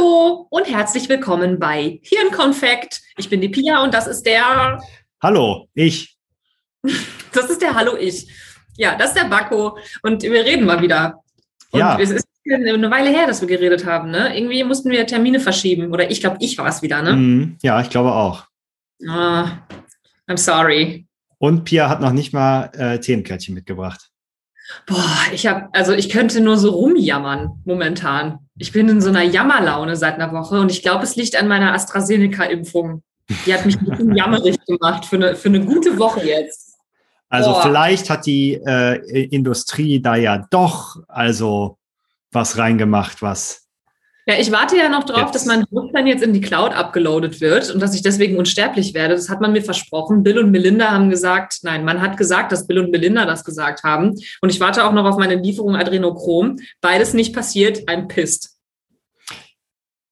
Hallo und herzlich willkommen bei Hirnkonfekt. Ich bin die Pia und das ist der. Hallo, ich. Das ist der Hallo ich. Ja, das ist der Bakko und wir reden mal wieder. Und Ja. es ist eine Weile her, dass wir geredet haben. Ne? Irgendwie mussten wir Termine verschieben oder ich glaube, ich war es wieder. Ne? Mhm, ja, ich glaube auch. Ah, I'm sorry. Und Pia hat noch nicht mal äh, Themenkärtchen mitgebracht. Boah, ich habe, also ich könnte nur so rumjammern momentan. Ich bin in so einer Jammerlaune seit einer Woche und ich glaube, es liegt an meiner AstraZeneca-Impfung. Die hat mich ein bisschen jammerig gemacht für eine, für eine gute Woche jetzt. Also Boah. vielleicht hat die äh, Industrie da ja doch also was reingemacht, was. Ja, ich warte ja noch drauf, Jetzt. dass mein Bewusstsein jetzt in die Cloud abgeloadet wird und dass ich deswegen unsterblich werde. Das hat man mir versprochen. Bill und Melinda haben gesagt, nein, man hat gesagt, dass Bill und Melinda das gesagt haben. Und ich warte auch noch auf meine Lieferung Adrenochrom. Beides nicht passiert, I'm pissed.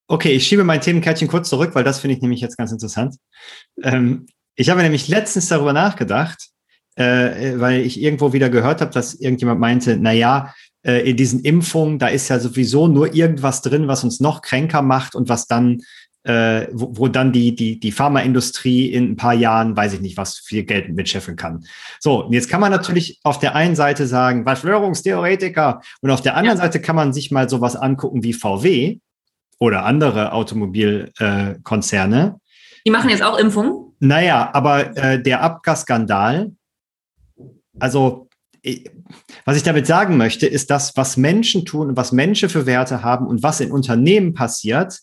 Okay, ich schiebe mein Themenkärtchen kurz zurück, weil das finde ich nämlich jetzt ganz interessant. Ähm, ich habe nämlich letztens darüber nachgedacht, äh, weil ich irgendwo wieder gehört habe, dass irgendjemand meinte, na ja, äh, in diesen Impfungen, da ist ja sowieso nur irgendwas drin, was uns noch kränker macht und was dann, äh, wo, wo dann die, die, die Pharmaindustrie in ein paar Jahren, weiß ich nicht, was viel Geld mitscheffeln kann. So, und jetzt kann man natürlich auf der einen Seite sagen, Verschwörungstheoretiker, und auf der anderen Ja. Seite kann man sich mal sowas angucken wie VW oder andere Automobilkonzerne. Äh. Die machen jetzt auch Impfungen. Naja, aber äh, der Abgasskandal, also was ich damit sagen möchte, ist das, was Menschen tun und was Menschen für Werte haben und was in Unternehmen passiert,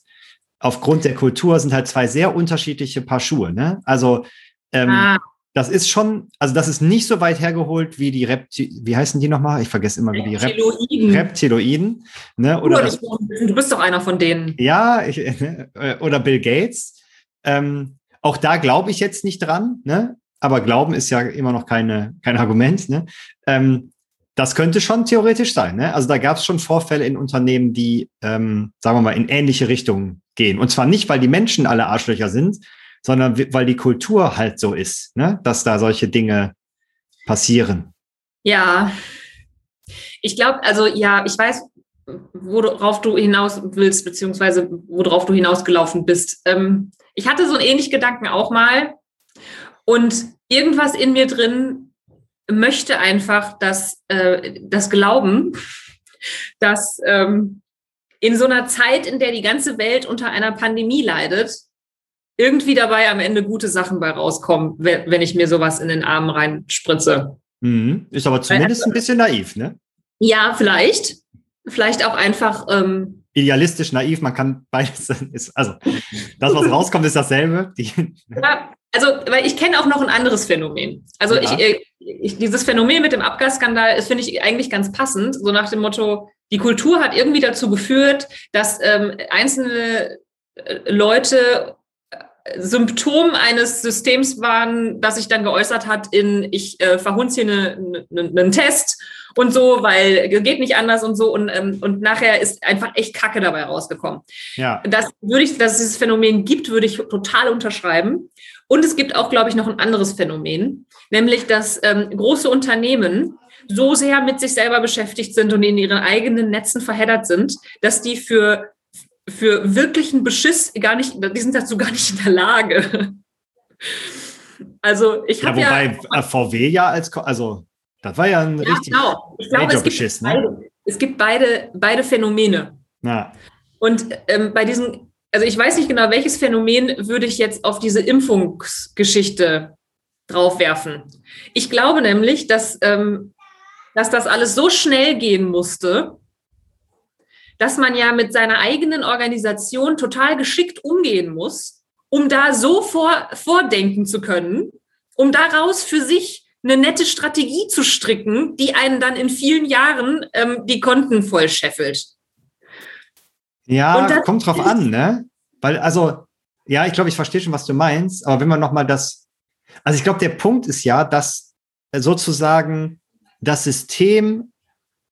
aufgrund der Kultur sind halt zwei sehr unterschiedliche Paar Schuhe. Ne? Also ähm, Ah, das ist schon, also das ist nicht so weit hergeholt wie die Repti wie heißen die nochmal? Ich vergesse immer, wie die Rep Reptiloiden. Reptiloiden. Ne? Oder das, du bist doch einer von denen. ja, ich, oder Bill Gates. Ähm, auch da glaube ich jetzt nicht dran, ne? Aber Glauben ist ja immer noch keine, kein Argument. Ne? Ähm, das könnte schon theoretisch sein. Ne? Also da gab es schon Vorfälle in Unternehmen, die, ähm, sagen wir mal, in ähnliche Richtungen gehen. Und zwar nicht, weil die Menschen alle Arschlöcher sind, sondern weil die Kultur halt so ist, ne? dass da solche Dinge passieren. Ja, ich glaube, also ja, ich weiß, worauf du hinaus willst, beziehungsweise worauf du hinausgelaufen bist. Ähm, ich hatte so einen ähnlichen Gedanken auch mal und irgendwas in mir drin möchte einfach, dass äh, das Glauben, dass ähm, in so einer Zeit, in der die ganze Welt unter einer Pandemie leidet, irgendwie dabei am Ende gute Sachen bei rauskommen, wenn ich mir sowas in den Arm reinspritze. Mhm. Ist aber zumindest ein bisschen naiv, ne? Ja, vielleicht. Vielleicht auch einfach, ähm, Idealistisch, naiv, man kann beides. Ist, also das, was rauskommt, ist dasselbe. Die, ja, also, weil ich kenne auch noch ein anderes Phänomen. Also Ja. ich, äh, ich, dieses Phänomen mit dem Abgasskandal ist, finde ich eigentlich ganz passend. So nach dem Motto, die Kultur hat irgendwie dazu geführt, dass ähm, einzelne äh, Leute äh, Symptom eines Systems waren, das sich dann geäußert hat in, ich äh, verhunze hier einen ne, ne, Test und so, weil geht nicht anders und so. Und, ähm, und nachher ist einfach echt Kacke dabei rausgekommen. ja. Das würde ich, dass es dieses Phänomen gibt, würde ich total unterschreiben. Und es gibt auch, glaube ich, noch ein anderes Phänomen, nämlich dass ähm, große Unternehmen so sehr mit sich selber beschäftigt sind und in ihren eigenen Netzen verheddert sind, dass die für, für wirklichen Beschiss gar nicht, die sind dazu gar nicht in der Lage. Also ich Ja, habe ja, wobei äh, VW ja als, also das war ja ein ja, richtig genau. Ich glaube, es gibt, Major-Beschiss, ne? beide, es gibt beide, beide Phänomene. Ja. Und ähm, bei diesen, also ich weiß nicht genau, welches Phänomen würde ich jetzt auf diese Impfungsgeschichte draufwerfen. Ich glaube nämlich, dass, ähm, dass das alles so schnell gehen musste, dass man ja mit seiner eigenen Organisation total geschickt umgehen muss, um da so vor, vordenken zu können, um daraus für sich eine nette Strategie zu stricken, die einen dann in vielen Jahren ähm, die Konten voll scheffelt. Ja, kommt drauf an, ne? Weil, also, ja, ich glaube, ich verstehe schon, was du meinst, aber wenn man nochmal das, also ich glaube, der Punkt ist ja, dass sozusagen das System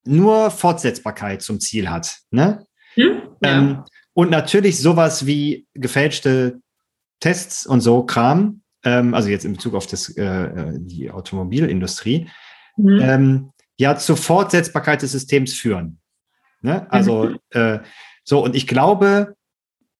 nur Fortsetzbarkeit zum Ziel hat, ne? Hm? Ja. Ähm, und natürlich sowas wie gefälschte Tests und so Kram, ähm, also jetzt in Bezug auf das, äh, äh, die Automobilindustrie, Mhm. ähm, ja zur Fortsetzbarkeit des Systems führen. Ne? Also äh, so, und ich glaube,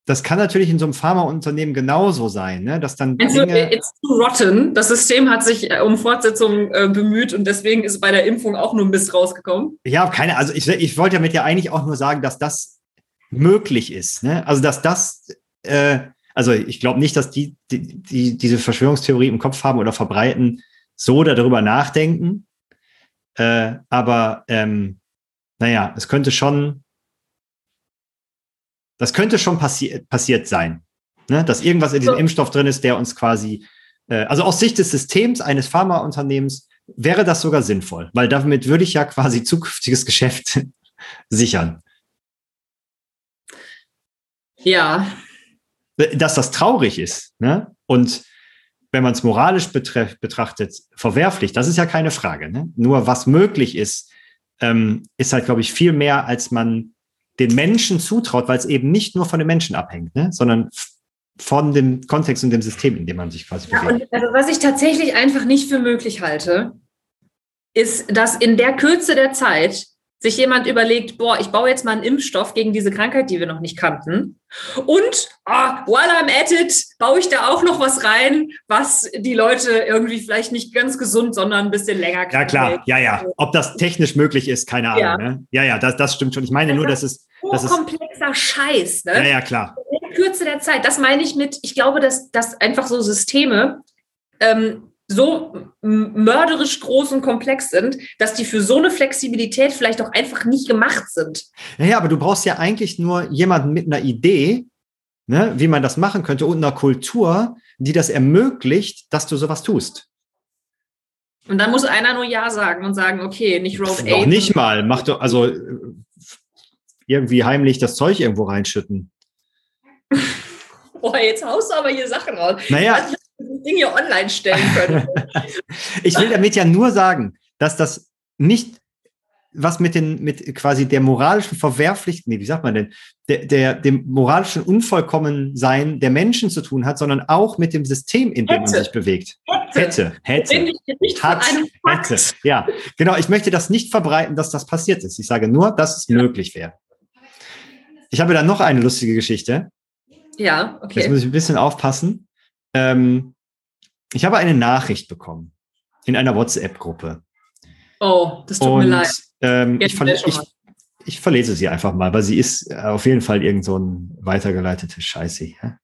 das kann natürlich in so einem Pharmaunternehmen genauso sein, ne? dass dann Also, Dinge, it's too rotten. Das System hat sich äh, um Fortsetzung äh, bemüht und deswegen ist bei der Impfung auch nur Mist rausgekommen. ja, keine, also ich, ich wollte damit ja eigentlich auch nur sagen, dass das möglich ist, ne? also dass das, äh, also ich glaube nicht, dass die, die, die diese Verschwörungstheorie im Kopf haben oder verbreiten, so darüber nachdenken, äh, aber ähm, naja, es könnte schon, das könnte schon passi passiert sein, ne? dass irgendwas in diesem So. Impfstoff drin ist, der uns quasi, äh, also aus Sicht des Systems eines Pharmaunternehmens wäre das sogar sinnvoll, weil damit würde ich ja quasi zukünftiges Geschäft sichern. Ja, Dass das traurig ist ne? und wenn man es moralisch betrachtet, verwerflich, das ist ja keine Frage. Ne? Nur was möglich ist, ähm, ist halt, glaube ich, viel mehr, als man den Menschen zutraut, weil es eben nicht nur von den Menschen abhängt, ne? sondern von dem Kontext und dem System, in dem man sich quasi Ja, bewegt. und also was ich tatsächlich einfach nicht für möglich halte, ist, dass in der Kürze der Zeit sich jemand überlegt, boah, ich baue jetzt mal einen Impfstoff gegen diese Krankheit, die wir noch nicht kannten. Und ah, while I'm at it, baue ich da auch noch was rein, was die Leute irgendwie vielleicht nicht ganz gesund, sondern ein bisschen länger Ja, krank klar, hält. ja, ja. Ob das technisch möglich ist, keine Ahnung. Ja. Ne? Ja, ja, das, das stimmt schon. Ich meine nur, dass es, das ist, Hochkomplexer Scheiß, ne? ja, ja, klar. in der Kürze der Zeit, das meine ich mit, ich glaube, dass, dass einfach so Systeme ähm, so mörderisch groß und komplex sind, dass die für so eine Flexibilität vielleicht auch einfach nicht gemacht sind. Ja, ja, aber du brauchst ja eigentlich nur jemanden mit einer Idee, ne, wie man das machen könnte und einer Kultur, die das ermöglicht, dass du sowas tust. Und dann muss einer nur Ja sagen und sagen, okay, nicht Road Noch 8. nicht mal. Mach doch, also äh, irgendwie heimlich das Zeug irgendwo reinschütten. Boah, jetzt haust du aber hier Sachen raus. Naja, Also, Ding hier online stellen können. ich will damit ja nur sagen, dass das nicht was mit den, mit quasi der moralischen Verwerflichkeit, nee, wie sagt man denn, der, der, dem moralischen Unvollkommensein der Menschen zu tun hat, sondern auch mit dem System, in dem man Hätte. sich bewegt. Hätte, hätte. Von Hat, hätte. Ja, genau. Ich möchte das nicht verbreiten, dass das passiert ist. Ich sage nur, dass es Ja. möglich wäre. Ich habe da noch eine lustige Geschichte. Ja, Jetzt okay. muss ich ein bisschen aufpassen. Ähm, ich habe eine Nachricht bekommen in einer WhatsApp-Gruppe. Oh, das tut mir Und leid. ähm, ich, verle ich, ich verlese sie einfach mal, weil sie ist äh, auf jeden Fall irgend so ein weitergeleitete Scheiße. Ja?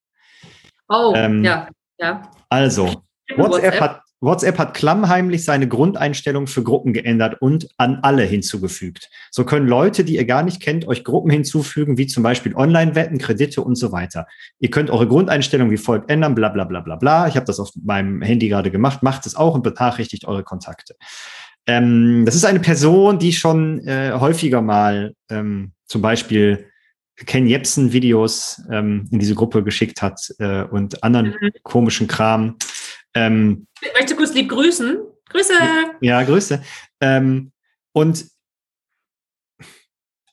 Oh, ähm, ja, ja. Also, WhatsApp hat, WhatsApp hat klammheimlich seine Grundeinstellung für Gruppen geändert und an alle hinzugefügt. So können Leute, die ihr gar nicht kennt, euch Gruppen hinzufügen, wie zum Beispiel Online-Wetten, Kredite und so weiter. Ihr könnt eure Grundeinstellung wie folgt ändern, bla bla bla bla bla. Ich habe das auf meinem Handy gerade gemacht. Macht es auch und benachrichtigt eure Kontakte. Ähm, das ist eine Person, die schon äh, häufiger mal ähm, zum Beispiel Ken Jebsen Videos ähm, in diese Gruppe geschickt hat äh, und anderen Mhm. komischen Kram. Ähm, Ich möchte kurz lieb grüßen. Grüße. ja, Grüße. Ähm, und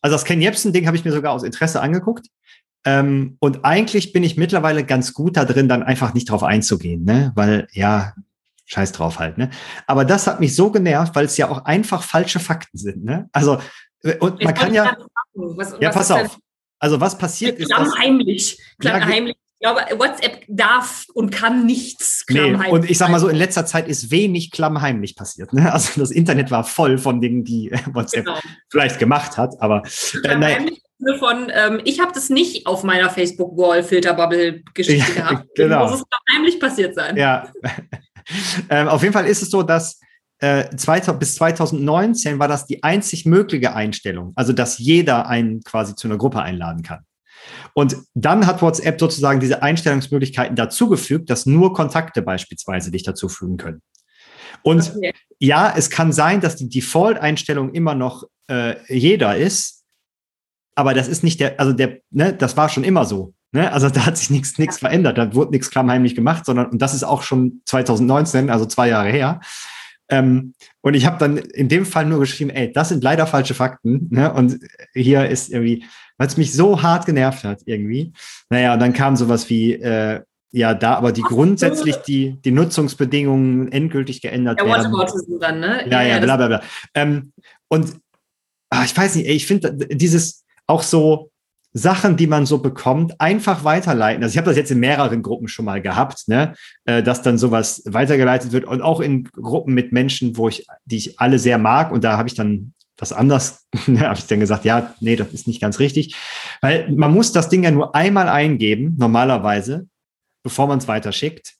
also das Ken Jebsen-Ding habe ich mir sogar aus Interesse angeguckt. Ähm, und eigentlich bin ich mittlerweile ganz gut da drin, dann einfach nicht drauf einzugehen, ne? Weil, ja, scheiß drauf halt, ne? Aber das hat mich so genervt, weil es ja auch einfach falsche Fakten sind, ne? Also, äh, und man kann ja, was, ja, was pass auf. Also, was passiert ist, Klammheimlich. Ja, Klammheimlich. Ich glaube, WhatsApp darf und kann nichts Nee, klammheimlich. und ich sag mal so, in letzter Zeit ist wenig klammheimlich passiert. Ne? Also das Internet war voll von Dingen, die äh, WhatsApp Genau. vielleicht gemacht hat, aber äh, naja, von, ähm, ich habe das nicht auf meiner Facebook-Wall-Filterbubble-Geschichte Ja, gehabt. genau. Muss es klammheimlich passiert sein. ja. ähm, auf jeden Fall ist es so, dass äh, 2000, bis 2019 war das die einzig mögliche Einstellung, also dass jeder einen quasi zu einer Gruppe einladen kann. Und dann hat WhatsApp sozusagen diese Einstellungsmöglichkeiten dazugefügt, dass nur Kontakte beispielsweise dich dazufügen können. Und Okay. ja, es kann sein, dass die Default-Einstellung immer noch äh, jeder ist, aber das ist nicht der, also der, ne, das war schon immer so. Ne? Also da hat sich nichts nichts verändert, da wurde nichts klammheimlich gemacht, sondern, und das ist auch schon 2019, also zwei Jahre her. Ähm, und ich habe dann in dem Fall nur geschrieben, ey, das sind leider falsche Fakten. Ne? Und hier ist irgendwie, weil es mich so hart genervt hat irgendwie. Naja, und dann kam sowas wie, äh, ja, da aber die grundsätzlich die, die Nutzungsbedingungen endgültig geändert Der werden. Whataboutism dann, ne? Ja, ja, das- bla bla bla. Ähm, und ah, ich weiß nicht, ich finde dieses auch so, Sachen, die man so bekommt, einfach weiterleiten. Also ich habe das jetzt in mehreren Gruppen schon mal gehabt, ne, äh, dass dann sowas weitergeleitet wird und auch in Gruppen mit Menschen, wo ich, die ich alle sehr mag und da habe ich dann was anders, ne, habe ich dann gesagt, ja, nee, das ist nicht ganz richtig, weil man muss das Ding ja nur einmal eingeben, normalerweise, bevor man es weiterschickt.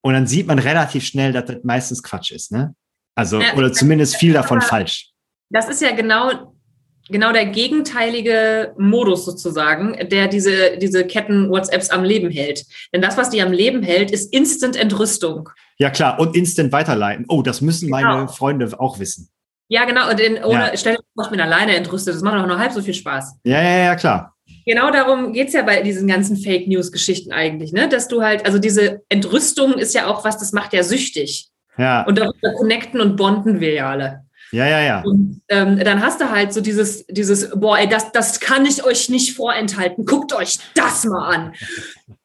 Und dann sieht man relativ schnell, dass das meistens Quatsch ist, ne? Also, ja, oder zumindest viel davon falsch. Das ist ja genau genau der gegenteilige Modus sozusagen, der diese, diese Ketten-WhatsApps am Leben hält. Denn das, was die am Leben hält, ist Instant-Entrüstung. Ja, klar. Und Instant weiterleiten. Oh, das müssen meine genau. Freunde auch wissen. Ja, genau. Und in, ohne, ja. stell dir vor, ich bin alleine entrüstet. Das macht auch nur halb so viel Spaß. Ja, ja, ja, klar. Genau darum geht es ja bei diesen ganzen Fake News-Geschichten eigentlich, ne? Dass du halt, also diese Entrüstung ist ja auch was, das macht ja süchtig. Ja. Und darüber connecten und bonden wir ja alle. Ja, ja, ja. Und ähm, dann hast du halt so dieses, dieses, boah, ey, das, das kann ich euch nicht vorenthalten. Guckt euch das mal an.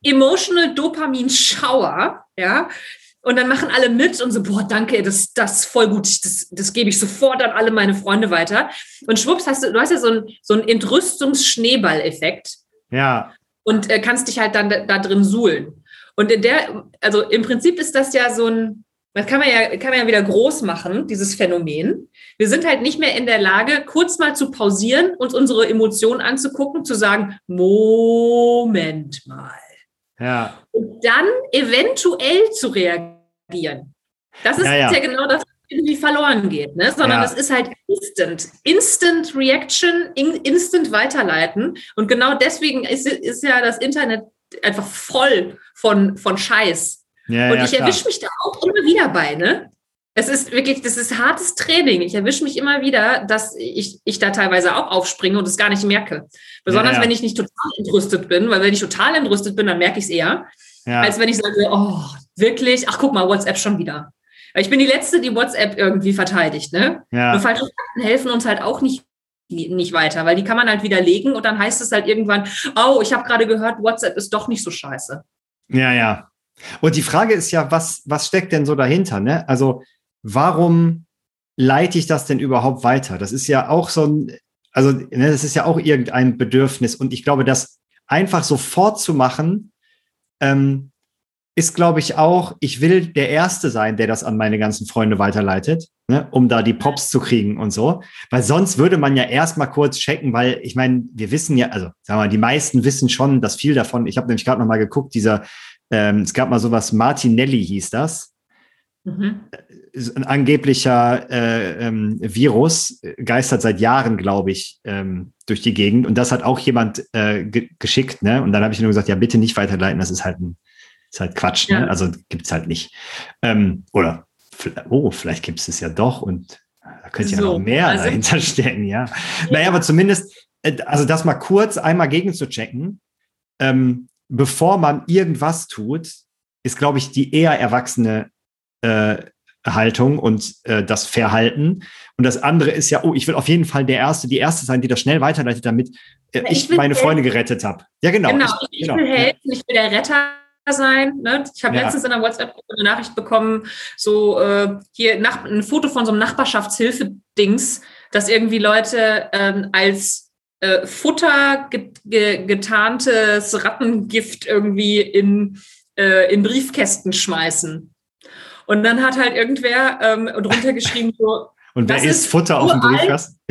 Emotional Dopamin-Schauer, ja. Und dann machen alle mit und so, boah, danke, das, das ist voll gut, das, das gebe ich sofort an alle meine Freunde weiter. Und schwupps hast du, du hast ja so einen so einen Entrüstungs-Schneeball-Effekt. Ja. Und äh, kannst dich halt dann da, da drin suhlen. Und in der, also im Prinzip ist das ja so ein, das kann man ja, kann man ja wieder groß machen, dieses Phänomen. Wir sind halt nicht mehr in der Lage, kurz mal zu pausieren, uns unsere Emotionen anzugucken, zu sagen, Moment mal. Ja. Und dann eventuell zu reagieren. Das ist ja, ja. ja genau das, was irgendwie verloren geht, ne? sondern es ist halt instant. Instant Reaction, instant weiterleiten. Und genau deswegen ist, ist ja das Internet einfach voll von, von Scheiß. Ja, und ja, ich erwische mich da auch immer wieder bei, ne? Es ist wirklich, das ist hartes Training. Ich erwische mich immer wieder, dass ich, ich da teilweise auch aufspringe und es gar nicht merke. Besonders ja, wenn ich nicht total entrüstet bin, weil wenn ich total entrüstet bin, dann merke ich es eher, als wenn ich sage, oh, wirklich, ach guck mal, WhatsApp schon wieder. Weil ich bin die Letzte, die WhatsApp irgendwie verteidigt, ne? Ja. Und falsche Fakten helfen uns halt auch nicht nicht weiter, weil die kann man halt widerlegen und dann heißt es halt irgendwann, oh, ich habe gerade gehört, WhatsApp ist doch nicht so scheiße. Ja, ja, und die Frage ist ja, was, was steckt denn so dahinter? Ne? Also, warum leite ich das denn überhaupt weiter? Das ist ja auch so ein, also, ne, das ist ja auch irgendein Bedürfnis. Und ich glaube, das einfach sofort zu machen, ähm, ist, glaube ich, auch, ich will der Erste sein, der das an meine ganzen Freunde weiterleitet, ne, um da die Pops zu kriegen und so. Weil sonst würde man ja erstmal kurz checken, weil ich meine, wir wissen ja, also sagen wir mal, die meisten wissen schon, dass viel davon, ich habe nämlich gerade nochmal geguckt, dieser ähm, es gab mal sowas, Martinelli hieß das. Mhm. Ein angeblicher äh, ähm, Virus geistert seit Jahren, glaube ich, ähm, durch die Gegend. Und das hat auch jemand äh, ge geschickt. Ne? Und dann habe ich nur gesagt, ja, bitte nicht weiterleiten, das ist halt, ein, ist halt Quatsch. Ne? Ja. Ne? Also gibt es halt nicht. Ähm, oder, oh, vielleicht gibt es es ja doch und da könnte so, ja noch mehr also, dahinter stecken, ja. ja. Naja, aber zumindest, äh, also das mal kurz einmal gegen zu checken, ähm, bevor man irgendwas tut, ist, glaube ich, die eher erwachsene äh, Haltung und äh, das Verhalten. Und das andere ist ja, oh, ich will auf jeden Fall der Erste, die Erste sein, die das schnell weiterleitet, damit äh, ich, ich meine. Freunde gerettet habe. Ja, genau. Genau, ich, ich genau. will helfen, ich will der Retter sein. Ne? Ich habe ja. letztens in der WhatsApp-Gruppe eine Nachricht bekommen, so äh, hier nach, ein Foto von so einem Nachbarschaftshilfe-Dings, dass irgendwie Leute ähm, als äh, Futter get, get, getarntes Rattengift irgendwie in, äh, in Briefkästen schmeißen. Und dann hat halt irgendwer ähm, drunter geschrieben, so. Und wer isst Futter auf dem Briefkasten?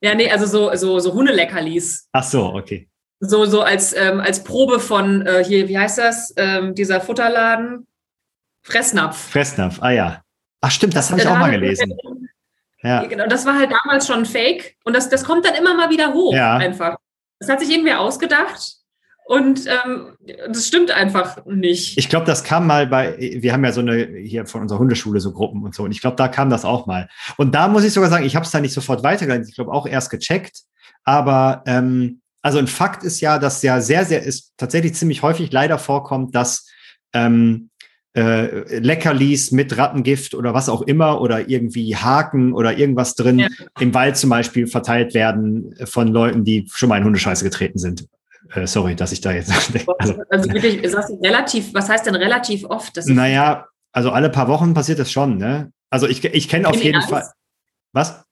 Ja. ja, nee, also so, so, so Hundeleckerlis. Ach so, okay. So, so als, ähm, als Probe von äh, hier, wie heißt das? Ähm, dieser Futterladen? Fressnapf. Fressnapf, ah ja. Ach stimmt, das habe ich auch mal gelesen. Ja. Genau, das war halt damals schon Fake und das, das kommt dann immer mal wieder hoch ja. einfach. Das hat sich irgendwer ausgedacht und ähm, das stimmt einfach nicht. Ich glaube, das kam mal bei, wir haben ja so eine, hier von unserer Hundeschule so Gruppen und so und ich glaube, da kam das auch mal. Und da muss ich sogar sagen, ich habe es da nicht sofort weitergeleitet, ich glaube auch erst gecheckt, aber ähm, also ein Fakt ist ja, dass ja sehr, sehr, ist tatsächlich ziemlich häufig leider vorkommt, dass ähm, äh, Leckerlis mit Rattengift oder was auch immer oder irgendwie Haken oder irgendwas drin ja. im Wald zum Beispiel verteilt werden von Leuten, die schon mal in Hundescheiße getreten sind. Äh, sorry, dass ich da jetzt. Also, also wirklich, ist das relativ, was heißt denn relativ oft? naja, also alle paar Wochen passiert das schon, ne? Also ich, ich kenne auf jeden Fall. Was?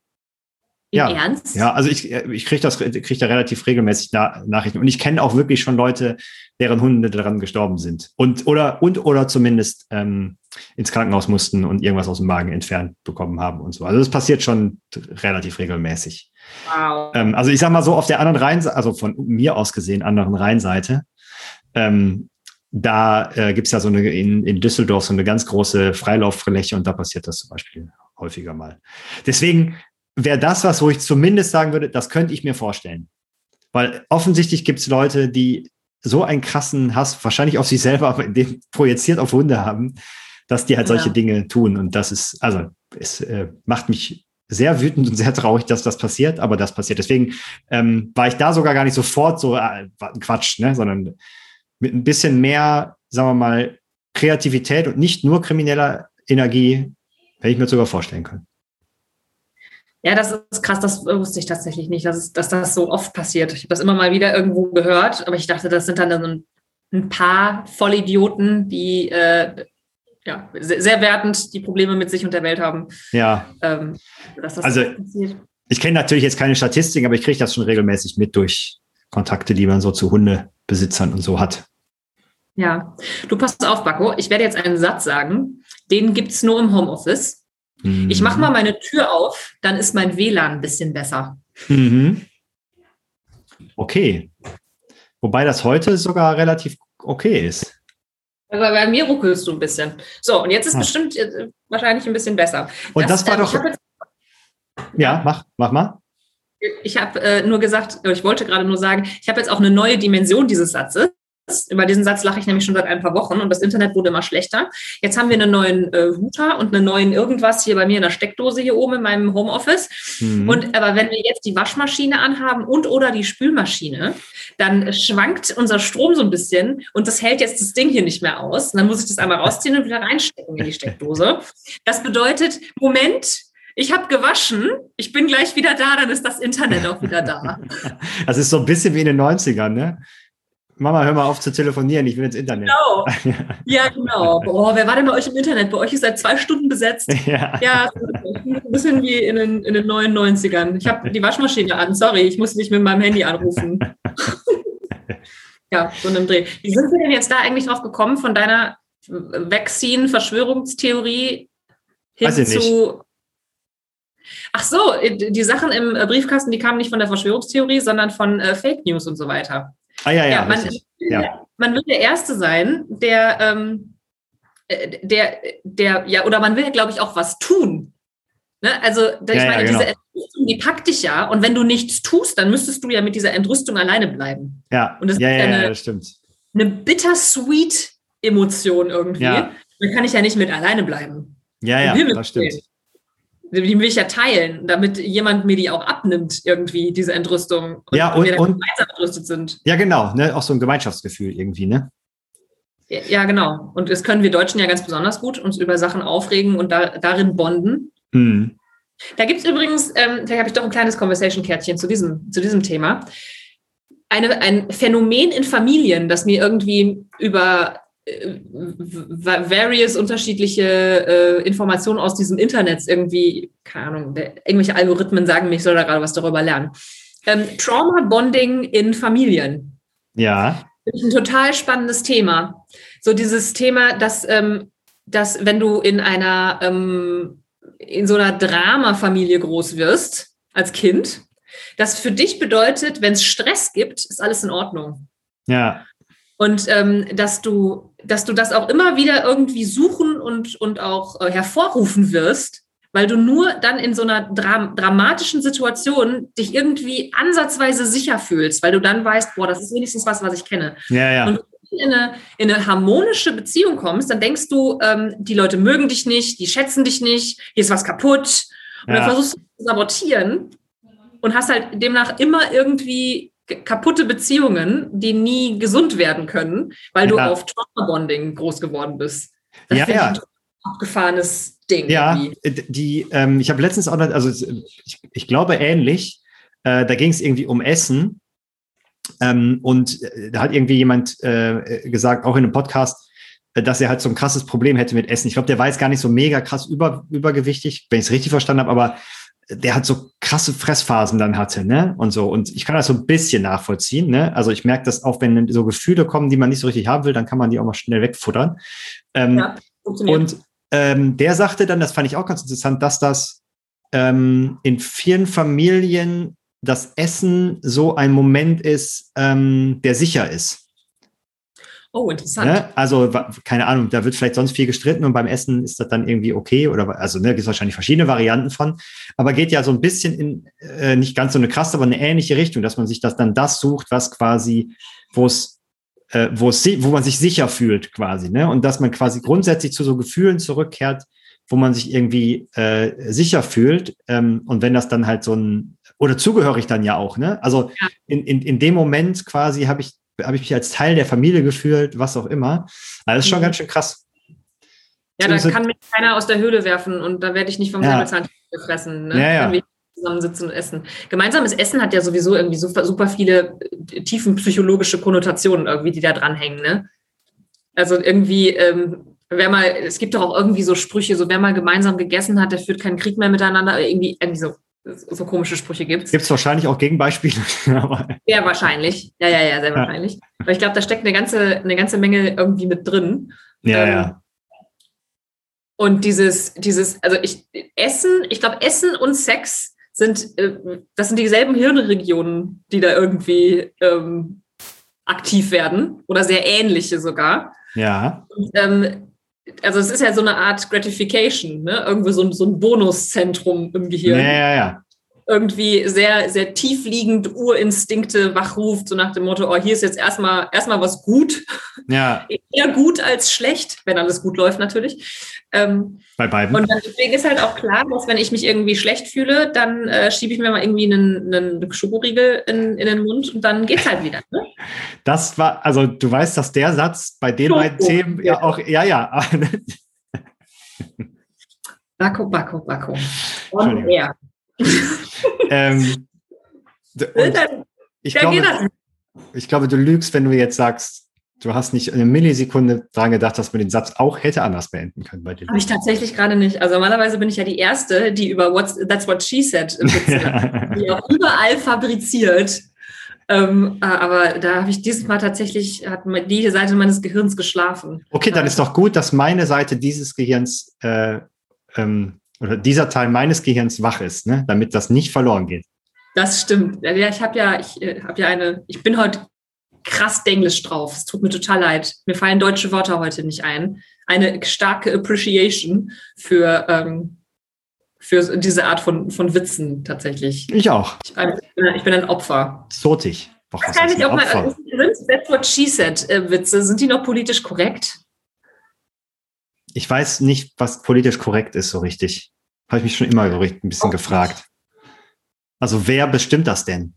Im ja, Ernst? Ja, also ich, ich kriege das krieg da relativ regelmäßig Na Nachrichten. Und ich kenne auch wirklich schon Leute, deren Hunde daran gestorben sind. Und oder, und, oder zumindest ähm, ins Krankenhaus mussten und irgendwas aus dem Magen entfernt bekommen haben und so. Also das passiert schon relativ regelmäßig. Wow. Ähm, also ich sag mal so, auf der anderen Rheinseite, also von mir aus gesehen, anderen Rheinseite, ähm, da äh, gibt es ja so eine in, in Düsseldorf so eine ganz große Freilauffläche und da passiert das zum Beispiel häufiger mal. Deswegen wäre das was, wo ich zumindest sagen würde, das könnte ich mir vorstellen. Weil offensichtlich gibt es Leute, die so einen krassen Hass, wahrscheinlich auf sich selber, aber den projiziert auf Hunde haben, dass die halt solche ja. Dinge tun. Und das ist, also, es äh, macht mich sehr wütend und sehr traurig, dass das passiert, aber das passiert. Deswegen ähm, war ich da sogar gar nicht sofort so äh, Quatsch, ne? sondern mit ein bisschen mehr, sagen wir mal, Kreativität und nicht nur krimineller Energie, hätte ich mir sogar vorstellen können. Ja, das ist krass, das wusste ich tatsächlich nicht, dass, dass das so oft passiert. Ich habe das immer mal wieder irgendwo gehört, aber ich dachte, das sind dann ein, ein paar Vollidioten, die äh, ja, sehr, wertend die Probleme mit sich und der Welt haben. Ja. Ähm, also, ich kenne natürlich jetzt keine Statistiken, aber ich kriege das schon regelmäßig mit durch Kontakte, die man so zu Hundebesitzern und so hat. Ja, du passt auf, Bacco. Ich werde jetzt einen Satz sagen, den gibt es nur im Homeoffice. Mhm. Ich mache mal meine Tür auf, dann ist mein WLAN ein bisschen besser. Mhm. Okay. Wobei das heute sogar relativ okay ist. Aber bei mir ruckelst du ein bisschen. So, und jetzt ist ah. bestimmt äh, wahrscheinlich ein bisschen besser. Und das, das war äh, doch. Jetzt, ja, mach, mach mal. Ich habe äh, nur gesagt, ich wollte gerade nur sagen, ich habe jetzt auch eine neue Dimension dieses Satzes. Über diesen Satz lache ich nämlich schon seit ein paar Wochen und das Internet wurde immer schlechter. Jetzt haben wir einen neuen äh, Router und einen neuen irgendwas hier bei mir in der Steckdose hier oben in meinem Homeoffice. Mhm. Und aber wenn wir jetzt die Waschmaschine anhaben und oder die Spülmaschine, dann schwankt unser Strom so ein bisschen und das hält jetzt das Ding hier nicht mehr aus. Und dann muss ich das einmal rausziehen und wieder reinstecken in die Steckdose. Das bedeutet, Moment, ich habe gewaschen, ich bin gleich wieder da, dann ist das Internet auch wieder da. Das ist so ein bisschen wie in den 90ern, ne? Mama, hör mal auf zu telefonieren, ich will ins Internet. Genau. Ja, genau. Boah, wer war denn bei euch im Internet? Bei euch ist seit zwei Stunden besetzt. Ja, ja ein bisschen wie in den, in den 99ern. Ich habe die Waschmaschine an, sorry, ich muss dich mit meinem Handy anrufen. ja, so einem Dreh. Wie sind wir denn jetzt da eigentlich drauf gekommen, von deiner Vaccine-Verschwörungstheorie hin zu. Ach so, die Sachen im Briefkasten, die kamen nicht von der Verschwörungstheorie, sondern von äh, Fake News und so weiter. Ah ja, ja. ja man, ja. man will der Erste sein, der, ähm, äh, der, der, ja, oder man will, glaube ich, auch was tun. Ne? Also, ich ja, meine, genau. diese Entrüstung, die packt dich ja. Und wenn du nichts tust, dann müsstest du ja mit dieser Entrüstung alleine bleiben. Ja, und das ja, ist ja, eine, das stimmt. Eine bittersweet Emotion irgendwie. Dann kann ich ja nicht mit alleine bleiben. Ja, ja, das stimmt. Die will ich ja teilen, damit jemand mir die auch abnimmt, irgendwie, diese Entrüstung. Und ja, und, wir und gemeinsam entrüstet sind. Ja, genau, ne? auch so ein Gemeinschaftsgefühl irgendwie, ne? Ja, ja, genau. Und das können wir Deutschen ja ganz besonders gut, uns über Sachen aufregen und da, darin bonden. Mhm. Da gibt es übrigens, ähm, da habe ich doch ein kleines Conversation-Kärtchen zu diesem, zu diesem Thema. Eine, ein Phänomen in Familien, das mir irgendwie über various unterschiedliche äh, Informationen aus diesem Internet irgendwie, keine Ahnung, irgendwelche Algorithmen sagen mir, ich soll da gerade was darüber lernen. Ähm, Trauma-Bonding in Familien. Ja. Das ist ein total spannendes Thema. So dieses Thema, dass, ähm, dass wenn du in einer, ähm, in so einer Dramafamilie groß wirst, als Kind, das für dich bedeutet, wenn es Stress gibt, ist alles in Ordnung. Ja. Und ähm, dass du dass du das auch immer wieder irgendwie suchen und, und auch äh, hervorrufen wirst, weil du nur dann in so einer dram dramatischen Situation dich irgendwie ansatzweise sicher fühlst, weil du dann weißt, boah, das ist wenigstens was, was ich kenne. Ja, ja. Und in eine, in eine harmonische Beziehung kommst, dann denkst du, ähm, die Leute mögen dich nicht, die schätzen dich nicht, hier ist was kaputt. Und ja. dann versuchst du zu sabotieren und hast halt demnach immer irgendwie kaputte Beziehungen, die nie gesund werden können, weil du auf Trauma-Bonding groß geworden bist. Das ja, ja. ein abgefahrenes Ding. Ja, irgendwie. die, ähm, ich habe letztens auch, also ich, ich glaube ähnlich, äh, da ging es irgendwie um Essen ähm, und äh, da hat irgendwie jemand äh, gesagt, auch in einem Podcast, äh, dass er halt so ein krasses Problem hätte mit Essen. Ich glaube, der war jetzt gar nicht so mega krass über, übergewichtig, wenn ich es richtig verstanden habe, aber der hat so krasse Fressphasen dann hatte, ne? Und so. Und ich kann das so ein bisschen nachvollziehen, ne? Also ich merke das auch, wenn so Gefühle kommen, die man nicht so richtig haben will, dann kann man die auch mal schnell wegfuttern. Ähm, ja, und ähm, der sagte dann, das fand ich auch ganz interessant, dass das ähm, in vielen Familien das Essen so ein Moment ist, ähm, der sicher ist. Oh, interessant. Ne? Also, keine Ahnung, da wird vielleicht sonst viel gestritten und beim Essen ist das dann irgendwie okay oder, also, ne, gibt es wahrscheinlich verschiedene Varianten von, aber geht ja so ein bisschen in, äh, nicht ganz so eine krasse, aber eine ähnliche Richtung, dass man sich das dann das sucht, was quasi, wo es, äh, wo es, wo man sich sicher fühlt quasi, ne, und dass man quasi grundsätzlich zu so Gefühlen zurückkehrt, wo man sich irgendwie äh, sicher fühlt ähm, und wenn das dann halt so ein, oder zugehörig dann ja auch, ne, also ja. in, in, in dem Moment quasi habe ich habe ich mich als Teil der Familie gefühlt, was auch immer. Also das ist schon mhm. ganz schön krass. Ja, da kann mich keiner aus der Höhle werfen und da werde ich nicht vom ja. Säbelzahntiger gefressen. Ne? Ja, ja. Wenn wir zusammensitzen und essen. Gemeinsames Essen hat ja sowieso irgendwie super, super viele äh, tiefen psychologische Konnotationen irgendwie, die da dranhängen. Ne? Also irgendwie, ähm, wer mal, es gibt doch auch irgendwie so Sprüche, so wer mal gemeinsam gegessen hat, der führt keinen Krieg mehr miteinander, irgendwie, irgendwie so so komische Sprüche gibt. Gibt es wahrscheinlich auch Gegenbeispiele. ja, wahrscheinlich. Ja, ja, ja, sehr ja. wahrscheinlich. Aber ich glaube, da steckt eine ganze, eine ganze Menge irgendwie mit drin. Ja, ähm, ja. Und dieses, dieses, also ich, Essen, ich glaube, Essen und Sex sind, äh, das sind dieselben Hirnregionen, die da irgendwie ähm, aktiv werden oder sehr ähnliche sogar. Ja. Und, ähm, also es ist ja so eine Art Gratification, ne? Irgendwie so, so ein Bonuszentrum im Gehirn. Ja, ja, ja. Irgendwie sehr, sehr tiefliegend Urinstinkte wachruft, so nach dem Motto, oh, hier ist jetzt erstmal erstmal was gut. Ja. Eher gut als schlecht, wenn alles gut läuft natürlich. Ähm, Bei beiden. Und deswegen ist halt auch klar, dass wenn ich mich irgendwie schlecht fühle, dann äh, schiebe ich mir mal irgendwie einen, einen Schokoriegel in, in den Mund und dann geht's halt wieder. Ne? Das war, also du weißt, dass der Satz bei den Schoko. beiden Themen ja auch, ja, ja. Backo, Backo, Backo. Und er. ähm, ich, glaube, ich glaube, du lügst, wenn du jetzt sagst, du hast nicht eine Millisekunde dran gedacht, dass man den Satz auch hätte anders beenden können bei dir. Habe ich tatsächlich gerade nicht. Also normalerweise bin ich ja die Erste, die über What's, That's What She Said, die auch überall fabriziert. Ähm, äh, aber da habe ich dieses Mal tatsächlich, hat die Seite meines Gehirns geschlafen. Okay, dann ist doch gut, dass meine Seite dieses Gehirns äh, ähm, oder dieser Teil meines Gehirns wach ist, ne? damit das nicht verloren geht. Das stimmt. Ja, ich habe ja, ich äh, habe ja eine, ich bin heute krass Englisch drauf. Es tut mir total leid. Mir fallen deutsche Wörter heute nicht ein. Eine starke Appreciation für ähm, für diese Art von, von Witzen tatsächlich. Ich auch. Ich, ich bin ein Opfer. Zotig. Doch, was kann ich auch mal, sind That's What She Said äh, Witze, sind die noch politisch korrekt? Ich weiß nicht, was politisch korrekt ist so richtig. Habe ich mich schon immer so ein bisschen oh, gefragt. Also wer bestimmt das denn?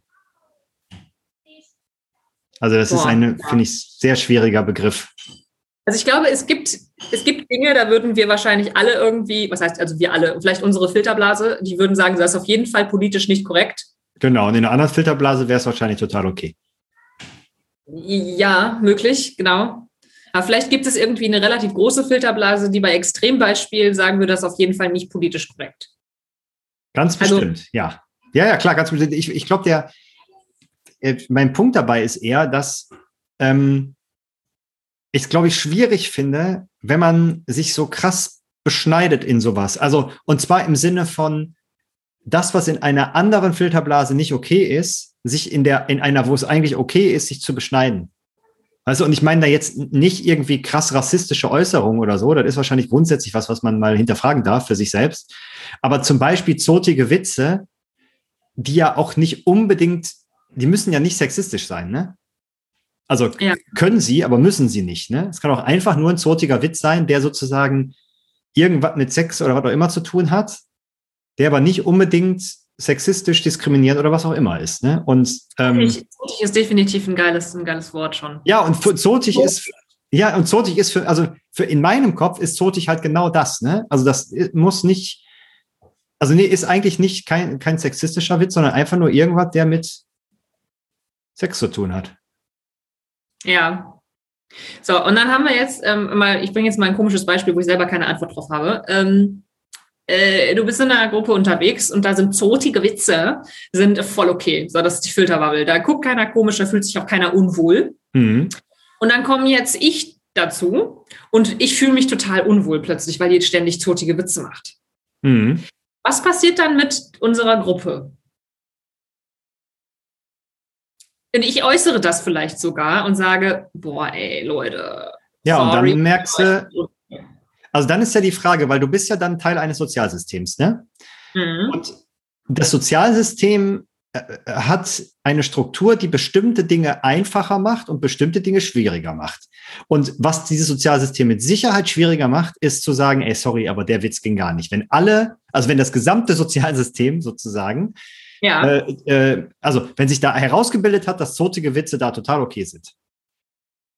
Also das Boah, ist ein, ja. finde ich, sehr schwieriger Begriff. Also ich glaube, es gibt, es gibt Dinge, da würden wir wahrscheinlich alle irgendwie, was heißt also wir alle, vielleicht unsere Filterblase, die würden sagen, das ist auf jeden Fall politisch nicht korrekt. Genau, und in einer anderen Filterblase wäre es wahrscheinlich total okay. Ja, möglich, genau. Aber vielleicht gibt es irgendwie eine relativ große Filterblase, die bei Extrembeispielen sagen würde, das ist auf jeden Fall nicht politisch korrekt. Ganz also bestimmt, also, ja. Ja, ja, klar, ganz bestimmt. Ich, ich glaube, der, mein Punkt dabei ist eher, dass ähm, ich es, glaube ich, schwierig finde, wenn man sich so krass beschneidet in sowas. Also, und zwar im Sinne von, das, was in einer anderen Filterblase nicht okay ist, sich in der, in einer, wo es eigentlich okay ist, sich zu beschneiden. Also, und ich meine da jetzt nicht irgendwie krass rassistische Äußerungen oder so. Das ist wahrscheinlich grundsätzlich was, was man mal hinterfragen darf für sich selbst. Aber zum Beispiel zotige Witze, die ja auch nicht unbedingt, die müssen ja nicht sexistisch sein, ne? Also ja. können sie, aber müssen sie nicht. Ne? Es kann auch einfach nur ein zotiger Witz sein, der sozusagen irgendwas mit Sex oder was auch immer zu tun hat, der aber nicht unbedingt sexistisch diskriminiert oder was auch immer ist. Ne? Und ähm, zotig ist definitiv ein geiles, ein geiles Wort schon. Ja, und zotig ist ja und zotig ist für also für in meinem Kopf ist zotig halt genau das. Ne? Also das muss nicht also nee, ist eigentlich nicht kein, kein sexistischer Witz, sondern einfach nur irgendwas, der mit Sex zu tun hat. Ja. So, und dann haben wir jetzt ähm, mal, ich bringe jetzt mal ein komisches Beispiel, wo ich selber keine Antwort drauf habe. Ähm, äh, du bist in einer Gruppe unterwegs und da sind zotige Witze, sind voll okay. So, das ist die Filterbubble. Da guckt keiner komisch, da fühlt sich auch keiner unwohl. Mhm. Und dann komme jetzt ich dazu und ich fühle mich total unwohl plötzlich, weil die ständig zotige Witze macht. Mhm. Was passiert dann mit unserer Gruppe? Und ich äußere das vielleicht sogar und sage, boah, ey, Leute. Ja, sorry, und dann merkst du, also dann ist ja die Frage, weil du bist ja dann Teil eines Sozialsystems, ne? Mhm. Und das Sozialsystem äh, äh, hat eine Struktur, die bestimmte Dinge einfacher macht und bestimmte Dinge schwieriger macht. Und was dieses Sozialsystem mit Sicherheit schwieriger macht, ist zu sagen, ey, sorry, aber der Witz ging gar nicht. Wenn alle, also wenn das gesamte Sozialsystem sozusagen, ja. äh, äh, also wenn sich da herausgebildet hat, dass zotige Witze da total okay sind.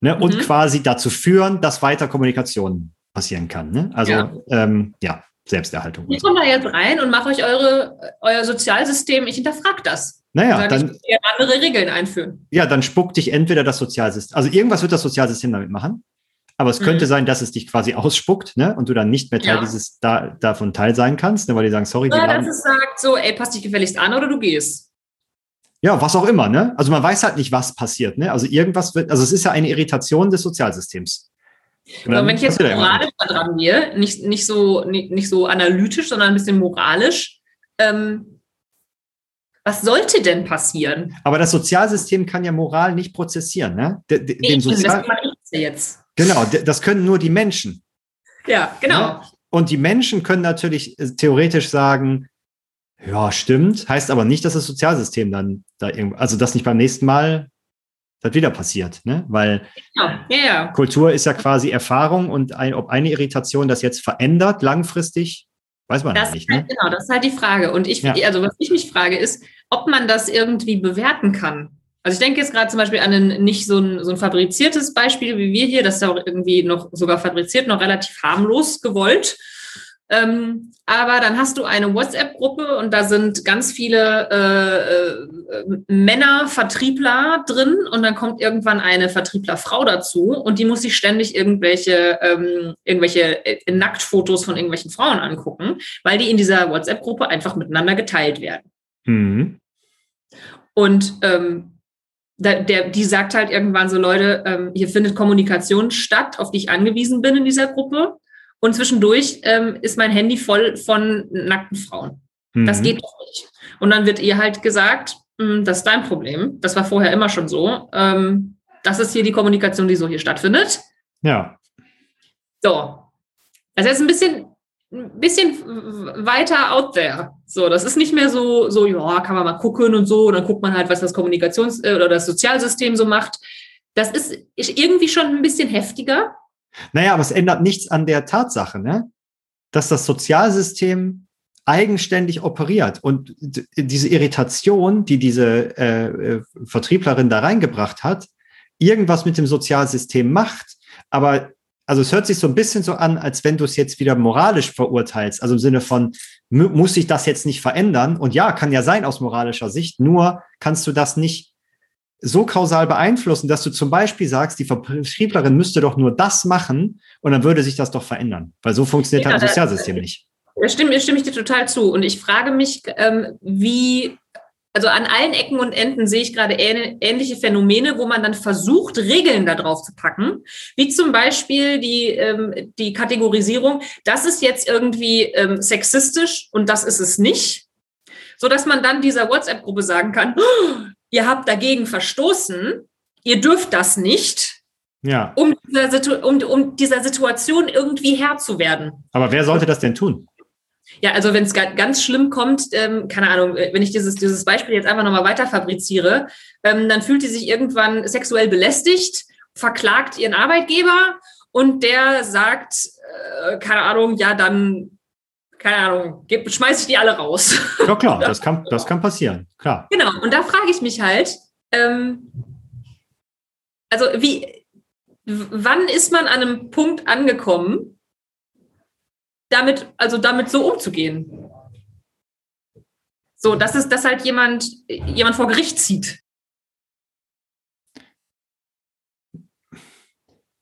Ne? Mhm. Und quasi dazu führen, dass weiter Kommunikation passieren kann. Ne? Also ja. Ähm, ja, Selbsterhaltung. Ich komme da jetzt rein und mache euch eure, euer Sozialsystem, ich hinterfrage das. Naja, dann andere Regeln einführen. Ja, dann spuckt dich entweder das Sozialsystem, also irgendwas wird das Sozialsystem damit machen, aber es könnte mhm. sein, dass es dich quasi ausspuckt, ne? Und du dann nicht mehr Teil ja. dieses da, davon Teil sein kannst, ne? weil die sagen, sorry, Oder dass es sagt so, ey, passt dich gefälligst an oder du gehst. Ja, was auch immer, ne? Also man weiß halt nicht, was passiert, ne? Also irgendwas wird, also es ist ja eine Irritation des Sozialsystems. Aber wenn ich jetzt moralisch da dran gehe, nicht, nicht, so, nicht, nicht so analytisch, sondern ein bisschen moralisch, ähm, was sollte denn passieren? Aber das Sozialsystem kann ja Moral nicht prozessieren, ne? Den, den Sozial das jetzt. Genau, das können nur die Menschen. Ja, genau. Ne? Und die Menschen können natürlich äh, theoretisch sagen, ja, stimmt, heißt aber nicht, dass das Sozialsystem dann da irgendwo, also das nicht beim nächsten Mal das wieder passiert, ne? Weil ja, ja, Kultur ist ja quasi Erfahrung und ein, ob eine Irritation das jetzt verändert langfristig, weiß man das nicht. Halt, ne? Genau, das ist halt die Frage. Und ich, ja. also was ich mich frage, ist, ob man das irgendwie bewerten kann. Also ich denke jetzt gerade zum Beispiel an ein nicht so ein, so ein fabriziertes Beispiel wie wir hier, das ist ja auch irgendwie noch sogar fabriziert, noch relativ harmlos gewollt. Ähm, aber dann hast du eine WhatsApp-Gruppe und da sind ganz viele äh, äh, Männer, Vertriebler drin und dann kommt irgendwann eine Vertrieblerfrau dazu und die muss sich ständig irgendwelche, ähm, irgendwelche äh, Nacktfotos von irgendwelchen Frauen angucken, weil die in dieser WhatsApp-Gruppe einfach miteinander geteilt werden. Mhm. Und ähm, der, der, die sagt halt irgendwann so, Leute, ähm, hier findet Kommunikation statt, auf die ich angewiesen bin in dieser Gruppe. Und zwischendurch ähm, ist mein Handy voll von nackten Frauen. Mhm. Das geht doch nicht. Und dann wird ihr halt gesagt, hm, das ist dein Problem. Das war vorher immer schon so. Ähm, das ist hier die Kommunikation, die so hier stattfindet. Ja. So. Also jetzt ein bisschen, ein bisschen weiter out there. So, das ist nicht mehr so, so, ja, kann man mal gucken und so. Und dann guckt man halt, was das Kommunikations- äh, oder das Sozialsystem so macht. Das ist irgendwie schon ein bisschen heftiger. Naja, aber es ändert nichts an der Tatsache, ne? dass das Sozialsystem eigenständig operiert. Und diese Irritation, die diese äh, äh, Vertrieblerin da reingebracht hat, irgendwas mit dem Sozialsystem macht, aber also es hört sich so ein bisschen so an, als wenn du es jetzt wieder moralisch verurteilst, also im Sinne von, muss sich das jetzt nicht verändern? Und ja, kann ja sein aus moralischer Sicht, nur kannst du das nicht so kausal beeinflussen, dass du zum Beispiel sagst, die Vertrieblerin müsste doch nur das machen und dann würde sich das doch verändern. Weil so funktioniert ja, halt das Sozialsystem nicht. Da stimme, stimme ich dir total zu. Und ich frage mich, ähm, wie, also an allen Ecken und Enden sehe ich gerade ähnliche Phänomene, wo man dann versucht, Regeln da drauf zu packen, wie zum Beispiel die, ähm, die Kategorisierung, das ist jetzt irgendwie ähm, sexistisch und das ist es nicht, so dass man dann dieser WhatsApp-Gruppe sagen kann, oh, ihr habt dagegen verstoßen, ihr dürft das nicht, ja. um, dieser um, um dieser Situation irgendwie Herr zu werden. Aber wer sollte das denn tun? Ja, also wenn es ganz schlimm kommt, ähm, keine Ahnung, äh, wenn ich dieses, dieses Beispiel jetzt einfach nochmal weiter fabriziere, ähm, dann fühlt sie sich irgendwann sexuell belästigt, verklagt ihren Arbeitgeber und der sagt, äh, keine Ahnung, ja, dann keine Ahnung, schmeiße ich die alle raus. Ja klar, das kann, das kann passieren, klar. Genau, und da frage ich mich halt, ähm, also wie, wann ist man an einem Punkt angekommen, damit, also damit so umzugehen? So, dass es, dass halt jemand, jemand vor Gericht zieht.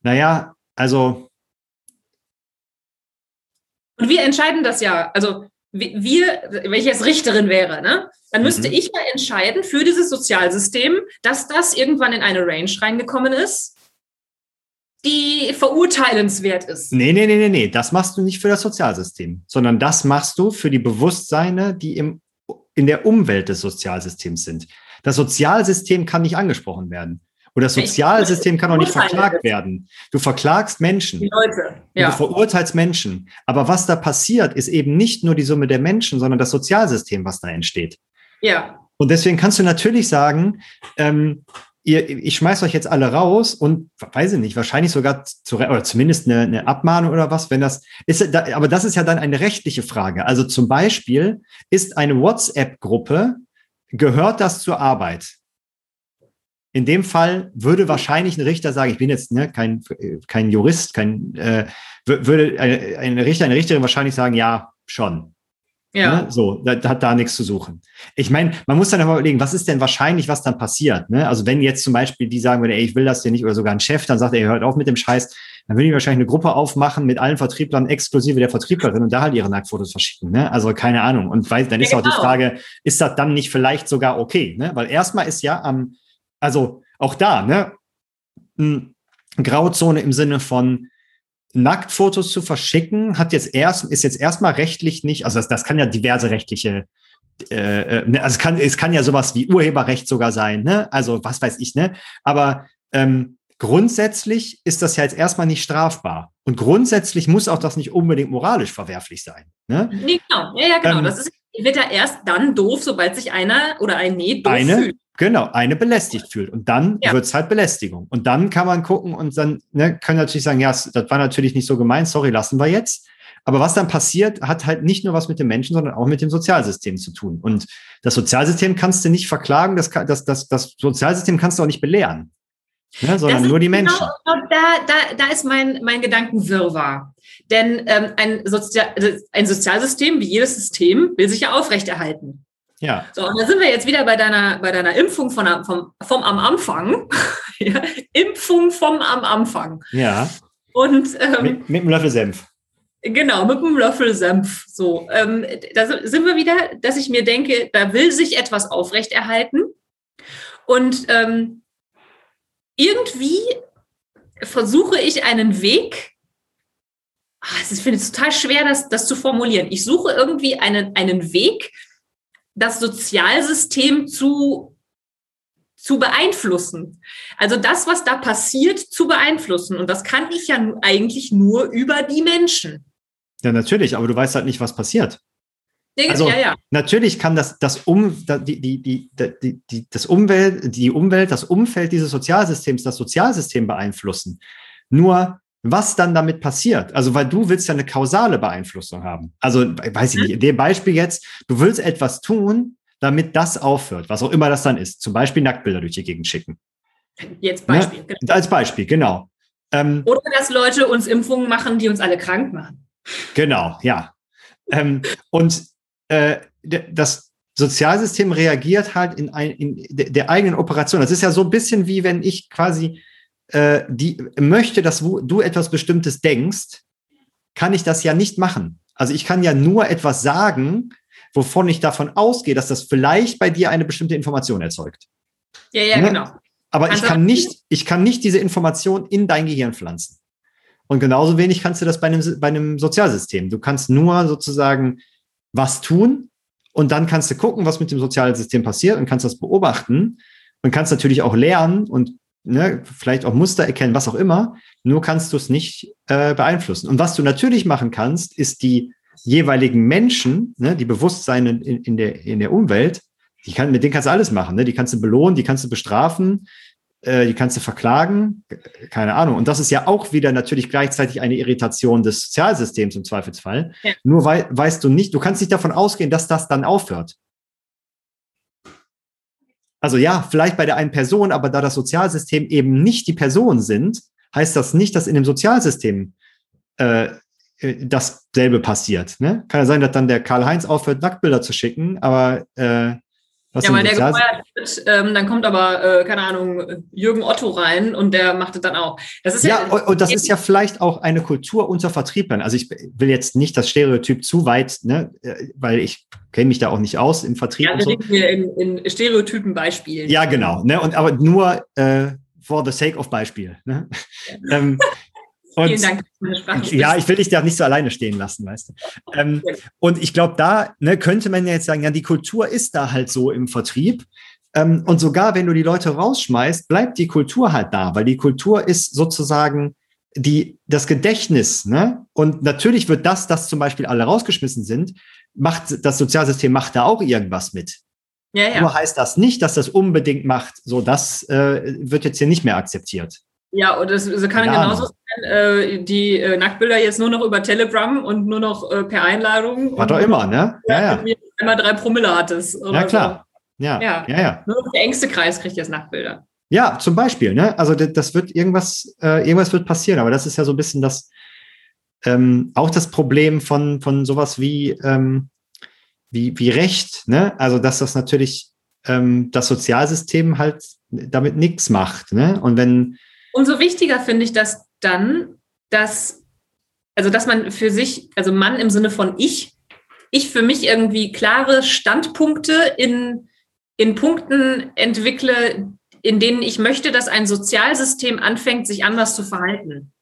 Naja, also Und wir entscheiden das ja. Also wir, wenn ich jetzt Richterin wäre, ne, dann müsste mhm. ich ja entscheiden für dieses Sozialsystem, dass das irgendwann in eine Range reingekommen ist, die verurteilenswert ist. Nee, nee, nee, nee, nee. Das machst du nicht für das Sozialsystem, sondern das machst du für die Bewusstseine, die im, in der Umwelt des Sozialsystems sind. Das Sozialsystem kann nicht angesprochen werden. Und das Sozialsystem kann auch nicht verklagt werden. Du verklagst Menschen. Die Leute. Ja. Du verurteilst Menschen. Aber was da passiert, ist eben nicht nur die Summe der Menschen, sondern das Sozialsystem, was da entsteht. Ja. Und deswegen kannst du natürlich sagen, ähm, ihr, ich schmeiß euch jetzt alle raus und weiß ich nicht, wahrscheinlich sogar zu, oder zumindest eine, eine Abmahnung oder was, wenn das ist, aber das ist ja dann eine rechtliche Frage. Also zum Beispiel ist eine WhatsApp-Gruppe, gehört das zur Arbeit? In dem Fall würde wahrscheinlich ein Richter sagen, ich bin jetzt ne, kein, kein Jurist, kein, äh, würde ein, ein Richter, eine Richterin wahrscheinlich sagen, ja, schon. Ja. Ne? So, da, hat da nichts zu suchen. Ich meine, man muss dann aber überlegen, was ist denn wahrscheinlich, was dann passiert? Ne? Also wenn jetzt zum Beispiel die sagen würde, ey, ich will das hier nicht, oder sogar ein Chef, dann sagt er, hört auf mit dem Scheiß, dann würde ich wahrscheinlich eine Gruppe aufmachen mit allen Vertrieblern exklusive der Vertrieblerin und da halt ihre Nacktfotos verschicken. Ne? Also keine Ahnung. Und weil, dann ist ja, genau. auch die genau. Frage, ist das dann nicht vielleicht sogar okay? Ne? Weil erstmal ist ja am, also auch da, ne, Grauzone im Sinne von Nacktfotos zu verschicken, hat jetzt erst, ist jetzt erstmal rechtlich nicht, also das, das kann ja diverse rechtliche äh, äh, ne, also es kann, es kann ja sowas wie Urheberrecht sogar sein, ne? Also was weiß ich, ne? Aber ähm, grundsätzlich ist das ja jetzt erstmal nicht strafbar. Und grundsätzlich muss auch das nicht unbedingt moralisch verwerflich sein. Ne? Nee, genau, ja, ja, genau. Ähm, das ist, wird ja erst dann doof, sobald sich einer oder ein Nee doof eine, fühlt. Genau, eine belästigt fühlt. Und dann ja. es halt Belästigung. Und dann kann man gucken und dann ne, können natürlich sagen, ja, das war natürlich nicht so gemeint, sorry, lassen wir jetzt. Aber was dann passiert, hat halt nicht nur was mit dem Menschen, sondern auch mit dem Sozialsystem zu tun. Und das Sozialsystem kannst du nicht verklagen, das, das, das, das Sozialsystem kannst du auch nicht belehren. Ne, sondern nur die Menschen. Genau, da, da, da ist mein, mein Gedankenwirrwarr. Denn ähm, ein, Sozial, also ein Sozialsystem, wie jedes System, will sich ja aufrechterhalten. Ja. So, und da sind wir jetzt wieder bei deiner, bei deiner Impfung von, vom, vom am Anfang. ja, Impfung vom am Anfang. Ja. Und ähm, mit, mit einem Löffel Senf. Genau, mit einem Löffel Senf. So, ähm, da sind wir wieder, dass ich mir denke, da will sich etwas aufrechterhalten. Und ähm, irgendwie versuche ich einen Weg, ach, ich finde es total schwer, das, das zu formulieren. Ich suche irgendwie einen, einen Weg, das Sozialsystem zu, zu beeinflussen. Also das, was da passiert, zu beeinflussen. Und das kann ich ja eigentlich nur über die Menschen. Ja, natürlich, aber du weißt halt nicht, was passiert. Also ja, ja. natürlich kann das, das, um, die, die, die, die, das Umwelt, die Umwelt, das Umfeld dieses Sozialsystems, das Sozialsystem beeinflussen. Nur was dann damit passiert. Also, weil du willst ja eine kausale Beeinflussung haben. Also, weiß ich nicht, in dem Beispiel jetzt, du willst etwas tun, damit das aufhört, was auch immer das dann ist. Zum Beispiel Nacktbilder durch die Gegend schicken. Jetzt Beispiel. Ne? Genau. Als Beispiel, genau. Ähm, Oder dass Leute uns Impfungen machen, die uns alle krank machen. Genau, ja. Ähm, und äh, das Sozialsystem reagiert halt in, ein, in der eigenen Operation. Das ist ja so ein bisschen wie wenn ich quasi äh, die möchte, dass du etwas Bestimmtes denkst, kann ich das ja nicht machen. Also ich kann ja nur etwas sagen, wovon ich davon ausgehe, dass das vielleicht bei dir eine bestimmte Information erzeugt. Ja, ja, ne? genau. Aber ich kann nicht, ich kann nicht diese Information in dein Gehirn pflanzen. Und genauso wenig kannst du das bei einem, bei einem Sozialsystem. Du kannst nur sozusagen was tun und dann kannst du gucken, was mit dem Sozialsystem passiert und kannst das beobachten und kannst natürlich auch lernen und ne, vielleicht auch Muster erkennen, was auch immer, nur kannst du es nicht äh, beeinflussen. Und was du natürlich machen kannst, ist die jeweiligen Menschen, ne, die Bewusstseine in, in, der, in der Umwelt, die kann, mit denen kannst du alles machen. Ne? Die kannst du belohnen, die kannst du bestrafen, die kannst du verklagen, keine Ahnung. Und das ist ja auch wieder natürlich gleichzeitig eine Irritation des Sozialsystems im Zweifelsfall. Ja. Nur weil, weißt du nicht, du kannst nicht davon ausgehen, dass das dann aufhört. Also ja, vielleicht bei der einen Person, aber da das Sozialsystem eben nicht die Person sind, heißt das nicht, dass in dem Sozialsystem äh, äh, dasselbe passiert. Ne? Kann ja sein, dass dann der Karl-Heinz aufhört, Nacktbilder zu schicken, aber äh, Was ja, weil der gefeuert wird, ähm, dann kommt aber, äh, keine Ahnung, Jürgen Otto rein und der macht es dann auch. Das ist ja, ja und das ist ja vielleicht auch eine Kultur unter Vertrieblern. Also ich will jetzt nicht das Stereotyp zu weit, ne, äh, weil ich kenne mich da auch nicht aus im Vertrieb. Ja, wir so. hier in, in Stereotypen-Beispielen. Ja, genau. Ne, und aber nur äh, for the sake of Beispiel. Ne? ähm, und, Vielen Dank. Ja, ich will dich da nicht so alleine stehen lassen, weißt du. Ähm, und ich glaube, da ne, könnte man ja jetzt sagen, ja, die Kultur ist da halt so im Vertrieb. Ähm, und sogar wenn du die Leute rausschmeißt, bleibt die Kultur halt da, weil die Kultur ist sozusagen die, das Gedächtnis. Ne? Und natürlich wird das, dass zum Beispiel alle rausgeschmissen sind, macht das Sozialsystem macht da auch irgendwas mit. Ja, ja. Nur heißt das nicht, dass das unbedingt macht, so das äh, wird jetzt hier nicht mehr akzeptiert. Ja, und es, es kann ja. genauso sein, äh, die äh, Nacktbilder jetzt nur noch über Telegram und nur noch äh, per Einladung. War doch immer, ne? Ja, ja. Wenn du einmal drei Promille hattest. ja, klar. So. Ja. Ja. ja, ja. Nur der engste Kreis kriegt jetzt Nacktbilder. Ja, zum Beispiel, ne? Also das wird irgendwas, äh, irgendwas wird passieren, aber das ist ja so ein bisschen das, ähm, auch das Problem von, von sowas wie, ähm, wie, wie Recht, ne? Also dass das natürlich ähm, das Sozialsystem halt damit nichts macht, ne? Und wenn Umso wichtiger finde ich das dann, dass, also dass man für sich, also Mann im Sinne von ich, ich für mich irgendwie klare Standpunkte in, in Punkten entwickle, in denen ich möchte, dass ein Sozialsystem anfängt, sich anders zu verhalten.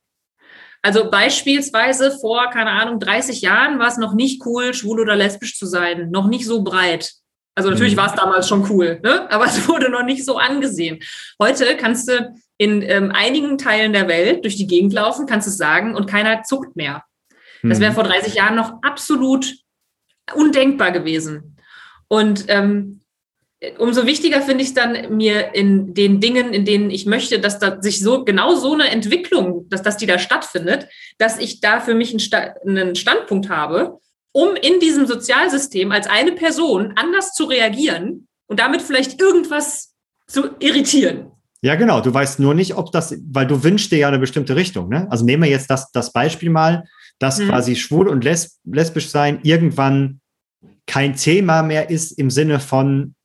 Also beispielsweise vor, keine Ahnung, 30 Jahren war es noch nicht cool, schwul oder lesbisch zu sein, noch nicht so breit. Also natürlich mhm. war es damals schon cool, ne? aber es wurde noch nicht so angesehen. Heute kannst du in ähm, einigen Teilen der Welt durch die Gegend laufen, kannst du es sagen, und keiner zuckt mehr. Das wäre mhm. vor 30 Jahren noch absolut undenkbar gewesen. Und ähm, umso wichtiger finde ich es dann, mir in den Dingen, in denen ich möchte, dass da sich so genau so eine Entwicklung, dass, dass die da stattfindet, dass ich da für mich einen, Sta einen Standpunkt habe, um in diesem Sozialsystem als eine Person anders zu reagieren und damit vielleicht irgendwas zu irritieren. Ja, genau. Du weißt nur nicht, ob das, weil du wünschst dir ja eine bestimmte Richtung. Ne? Also nehmen wir jetzt das, das Beispiel mal, dass mhm. quasi schwul und lesb lesbisch sein irgendwann kein Thema mehr ist im Sinne von,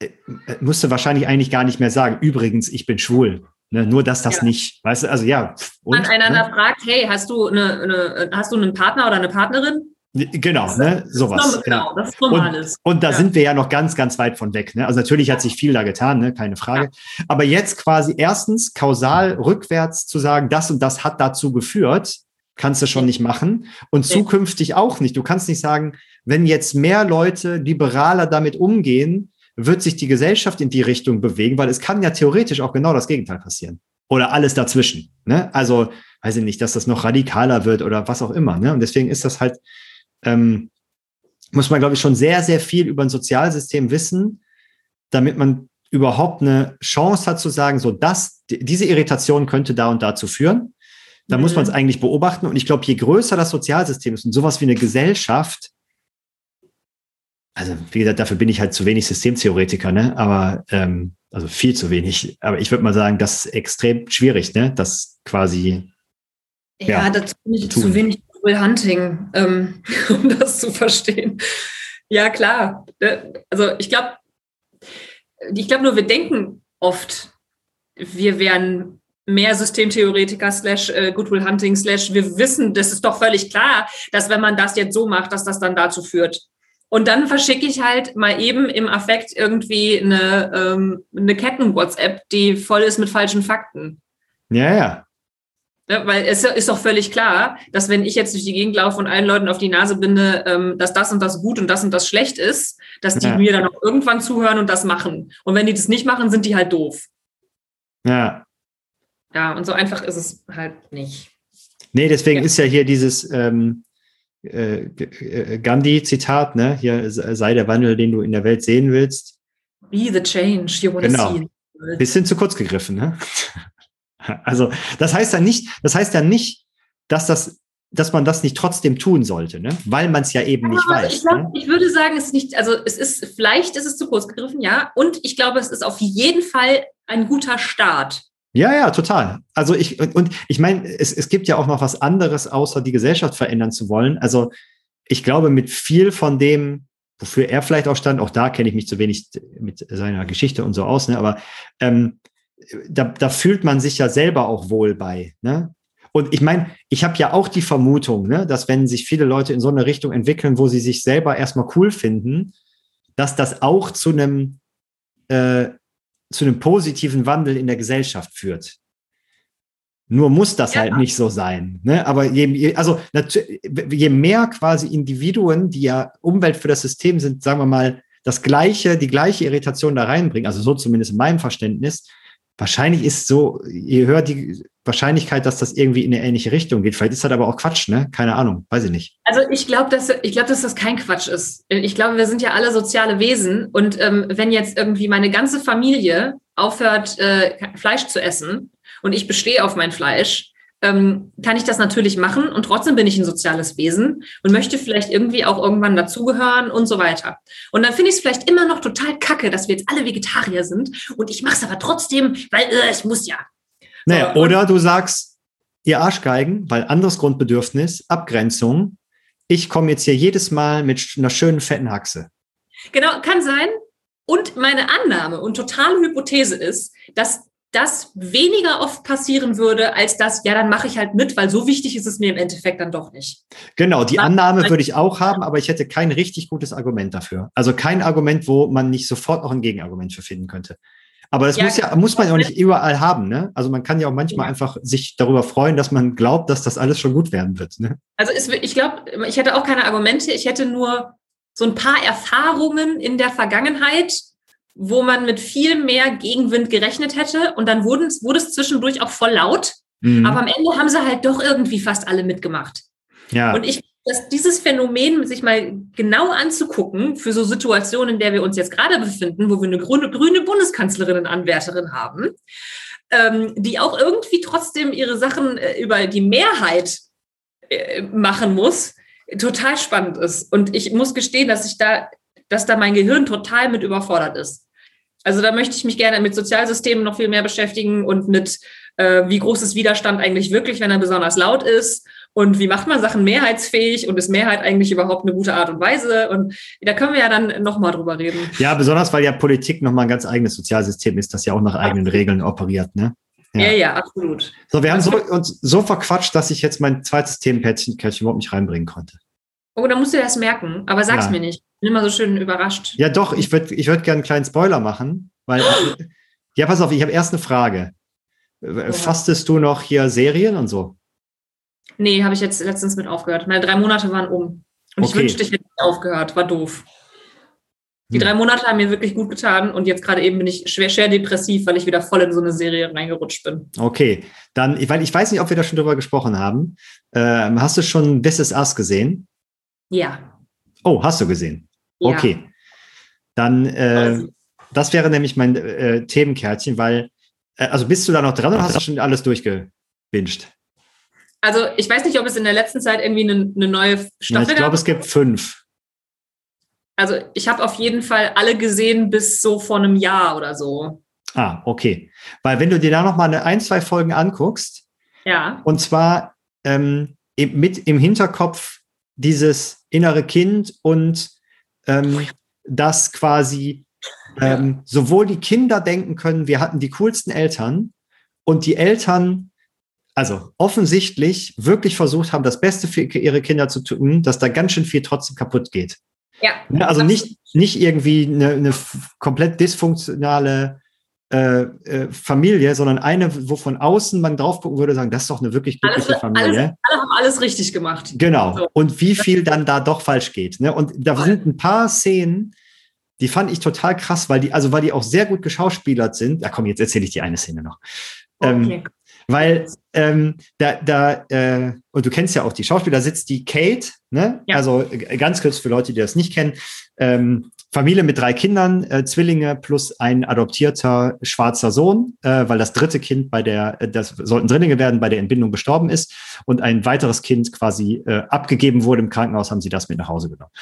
äh, äh, musste wahrscheinlich eigentlich gar nicht mehr sagen, übrigens, ich bin schwul. Ne? Nur, dass das ja. nicht, weißt du, also ja. Und, Man einander ne? fragt, hey, hast du, eine, eine, hast du einen Partner oder eine Partnerin? Genau, ne, sowas. Genau, das ist normales. Und, und da ja. sind wir ja noch ganz, ganz weit von weg. Ne? Also natürlich hat sich viel da getan, ne? keine Frage. Ja. Aber jetzt quasi erstens kausal rückwärts zu sagen, das und das hat dazu geführt, kannst du schon nicht machen. Und zukünftig auch nicht. Du kannst nicht sagen, wenn jetzt mehr Leute liberaler damit umgehen, wird sich die Gesellschaft in die Richtung bewegen, weil es kann ja theoretisch auch genau das Gegenteil passieren. Oder alles dazwischen. Ne? Also, weiß ich nicht, dass das noch radikaler wird oder was auch immer. Ne? Und deswegen ist das halt ähm, muss man, glaube ich, schon sehr, sehr viel über ein Sozialsystem wissen, damit man überhaupt eine Chance hat zu sagen, so das, diese Irritation könnte da und dazu führen. Da mhm. muss man es eigentlich beobachten. Und ich glaube, je größer das Sozialsystem ist und sowas wie eine Gesellschaft, also wie gesagt, dafür bin ich halt zu wenig Systemtheoretiker, ne? Aber ähm, also viel zu wenig. Aber ich würde mal sagen, das ist extrem schwierig, ne? Das quasi. Ja, ja dazu bin ich zu wenig Will Hunting, ähm, um das zu verstehen. Ja, klar. Ne, also ich glaube, ich glaube nur, wir denken oft, wir wären mehr Systemtheoretiker slash äh, Goodwill Hunting slash wir wissen, das ist doch völlig klar, dass wenn man das jetzt so macht, dass das dann dazu führt. Und dann verschicke ich halt mal eben im Affekt irgendwie eine, ähm, eine Ketten-WhatsApp, die voll ist mit falschen Fakten. Ja, ja. Ja, weil es ist doch völlig klar, dass wenn ich jetzt durch die Gegend laufe und allen Leuten auf die Nase binde, ähm, dass das und das gut und das und das schlecht ist, dass die ja. mir dann auch irgendwann zuhören und das machen. Und wenn die das nicht machen, sind die halt doof. Ja. Ja, und so einfach ist es halt nicht. Nee, deswegen ja. ist ja hier dieses ähm, äh, äh, Gandhi-Zitat, ne? Hier sei der Wandel, den du in der Welt sehen willst. Be the change you want to genau. see. Bisschen zu kurz gegriffen, ne? Also das heißt ja nicht, das heißt ja nicht, dass das dass man das nicht trotzdem tun sollte, ne? weil man es ja eben nicht ja, weiß. Ich, glaub, ne? ich würde sagen, es ist nicht, also es ist, vielleicht ist es zu kurz gegriffen, ja. Und ich glaube, es ist auf jeden Fall ein guter Start. Ja, ja, total. Also ich, und ich meine, es, es gibt ja auch noch was anderes, außer die Gesellschaft verändern zu wollen. Also ich glaube, mit viel von dem, wofür er vielleicht auch stand. Auch da kenne ich mich zu wenig mit seiner Geschichte und so aus, ne? aber ähm, da, da fühlt man sich ja selber auch wohl bei. Ne? Und ich meine, ich habe ja auch die Vermutung, ne, dass wenn sich viele Leute in so eine Richtung entwickeln, wo sie sich selber erstmal cool finden, dass das auch zu einem, äh, zu einem positiven Wandel in der Gesellschaft führt. Nur muss das ja. halt nicht so sein. Ne? Aber je, also je mehr quasi Individuen, die ja Umwelt für das System sind, sagen wir mal, das gleiche, die gleiche Irritation da reinbringen, also so zumindest in meinem Verständnis, wahrscheinlich ist so, je höher die Wahrscheinlichkeit, dass das irgendwie in eine ähnliche Richtung geht. Vielleicht ist das aber auch Quatsch, ne? Keine Ahnung, weiß ich nicht. Also ich glaube, dass ich dass das kein Quatsch ist. Ich glaube, wir sind ja alle soziale Wesen und ähm, wenn jetzt irgendwie meine ganze Familie aufhört, äh, Fleisch zu essen und ich bestehe auf mein Fleisch, ähm, kann ich das natürlich machen und trotzdem bin ich ein soziales Wesen und möchte vielleicht irgendwie auch irgendwann dazugehören und so weiter. Und dann finde ich es vielleicht immer noch total kacke, dass wir jetzt alle Vegetarier sind und ich mache es aber trotzdem, weil äh, ich muss ja. Naja, oder du sagst, ihr Arschgeigen, weil anderes Grundbedürfnis, Abgrenzung. Ich komme jetzt hier jedes Mal mit einer schönen fetten Haxe. Genau, kann sein. Und meine Annahme und totale Hypothese ist, dass das weniger oft passieren würde, als das, ja, dann mache ich halt mit, weil so wichtig ist es mir im Endeffekt dann doch nicht. Genau, die Annahme würde ich auch haben, aber ich hätte kein richtig gutes Argument dafür. Also kein Argument, wo man nicht sofort noch ein Gegenargument für finden könnte. Aber das ja, muss ja, muss man ja auch nicht überall haben, ne? Also man kann ja auch manchmal ja. einfach sich darüber freuen, dass man glaubt, dass das alles schon gut werden wird. Ne? Also es, ich glaube, ich hätte auch keine Argumente, ich hätte nur so ein paar Erfahrungen in der Vergangenheit, wo man mit viel mehr Gegenwind gerechnet hätte und dann wurde, wurde es zwischendurch auch voll laut. Mhm. Aber am Ende haben sie halt doch irgendwie fast alle mitgemacht. Ja. Und ich dass dieses Phänomen sich mal genau anzugucken für so Situationen, in der wir uns jetzt gerade befinden, wo wir eine grüne, grüne Bundeskanzlerin und Anwärterin haben, ähm, die auch irgendwie trotzdem ihre Sachen äh, über die Mehrheit äh, machen muss, total spannend ist. Und ich muss gestehen, dass ich da, dass da mein Gehirn total mit überfordert ist. Also da möchte ich mich gerne mit Sozialsystemen noch viel mehr beschäftigen und mit, äh, wie groß ist Widerstand eigentlich wirklich, wenn er besonders laut ist und wie macht man Sachen mehrheitsfähig und ist Mehrheit eigentlich überhaupt eine gute Art und Weise? Und da können wir ja dann nochmal drüber reden. Ja, besonders weil ja Politik nochmal ein ganz eigenes Sozialsystem ist, das ja auch nach eigenen Regeln operiert, ne? Ja. ja, ja, absolut. So, wir haben so, uns so verquatscht, dass ich jetzt mein zweites Themenpärchen überhaupt nicht reinbringen konnte. Oh, da musst du das merken, aber sag's ja. mir nicht. Bin immer so schön überrascht. Ja, doch, ich würde ich würd gerne einen kleinen Spoiler machen, weil, ja, pass auf, ich habe erst eine Frage. Ja. Fastest du noch hier Serien und so? Nee, habe ich jetzt letztens mit aufgehört. Meine drei Monate waren um. Und okay. ich wünschte, ich hätte nicht aufgehört. War doof. Die hm. drei Monate haben mir wirklich gut getan und jetzt gerade eben bin ich schwer, schwer depressiv, weil ich wieder voll in so eine Serie reingerutscht bin. Okay, dann, weil ich weiß nicht, ob wir da schon drüber gesprochen haben. Ähm, hast du schon This Is Us gesehen? Ja. Oh, hast du gesehen? Ja. Okay. Dann, äh, das wäre nämlich mein äh, Themenkärtchen, weil, äh, also bist du da noch dran oder hast du schon alles durchgewünscht? Also ich weiß nicht, ob es in der letzten Zeit irgendwie eine, eine neue Staffel gab. Ich glaube, es gibt fünf. Also ich habe auf jeden Fall alle gesehen bis so vor einem Jahr oder so. Ah, okay. Weil wenn du dir da noch mal eine, ein, zwei Folgen anguckst, ja. und zwar ähm, mit im Hinterkopf dieses innere Kind und ähm, dass quasi ähm, sowohl die Kinder denken können, wir hatten die coolsten Eltern und die Eltern also offensichtlich wirklich versucht haben, das Beste für ihre Kinder zu tun, dass da ganz schön viel trotzdem kaputt geht. Ja. Ne, also nicht, nicht irgendwie eine, eine komplett dysfunktionale äh, äh, Familie, sondern eine, wo von außen man drauf gucken würde, sagen, das ist doch eine wirklich glückliche alles, Familie. Alles, alle haben alles richtig gemacht. Genau. So. Und wie viel dann da doch falsch geht. Ne? Und da sind ein paar Szenen, die fand ich total krass, weil die, also weil die auch sehr gut geschauspielert sind. Ja, komm, jetzt erzähle ich die eine Szene noch. Ähm, okay. Ähm, weil ähm, da, da äh, und du kennst ja auch die Schauspieler, sitzt die Kate, ne? Ja. Also äh, ganz kurz für Leute, die das nicht kennen. Ähm, Familie mit drei Kindern, äh, Zwillinge plus ein adoptierter schwarzer Sohn, äh, weil das dritte Kind bei der, äh, das sollten Drillinge werden, bei der Entbindung gestorben ist und ein weiteres Kind quasi äh, abgegeben wurde im Krankenhaus, haben sie das mit nach Hause genommen.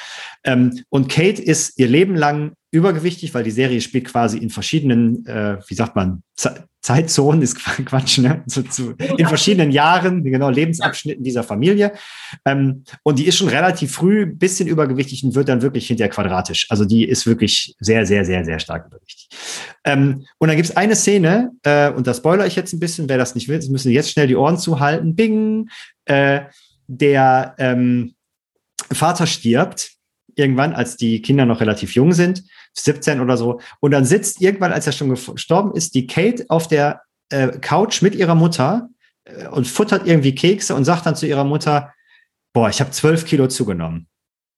Ähm, und Kate ist ihr Leben lang übergewichtig, weil die Serie spielt quasi in verschiedenen, äh, wie sagt man, Ze Zeitzonen ist Quatsch, ne? Zu, zu, in verschiedenen Jahren, genau, Lebensabschnitten dieser Familie. Ähm, und die ist schon relativ früh ein bisschen übergewichtig und wird dann wirklich hinterher quadratisch. Also die ist wirklich sehr, sehr, sehr, sehr stark übergewichtig. Ähm, und dann gibt es eine Szene, äh, und da spoilere ich jetzt ein bisschen, wer das nicht will, müssen jetzt schnell die Ohren zuhalten. Bing! Äh, der ähm, Vater stirbt irgendwann, als die Kinder noch relativ jung sind, 17 oder so. Und dann sitzt irgendwann, als er schon gestorben ist, die Kate auf der äh, Couch mit ihrer Mutter äh, und futtert irgendwie Kekse und sagt dann zu ihrer Mutter, boah, ich habe zwölf Kilo zugenommen.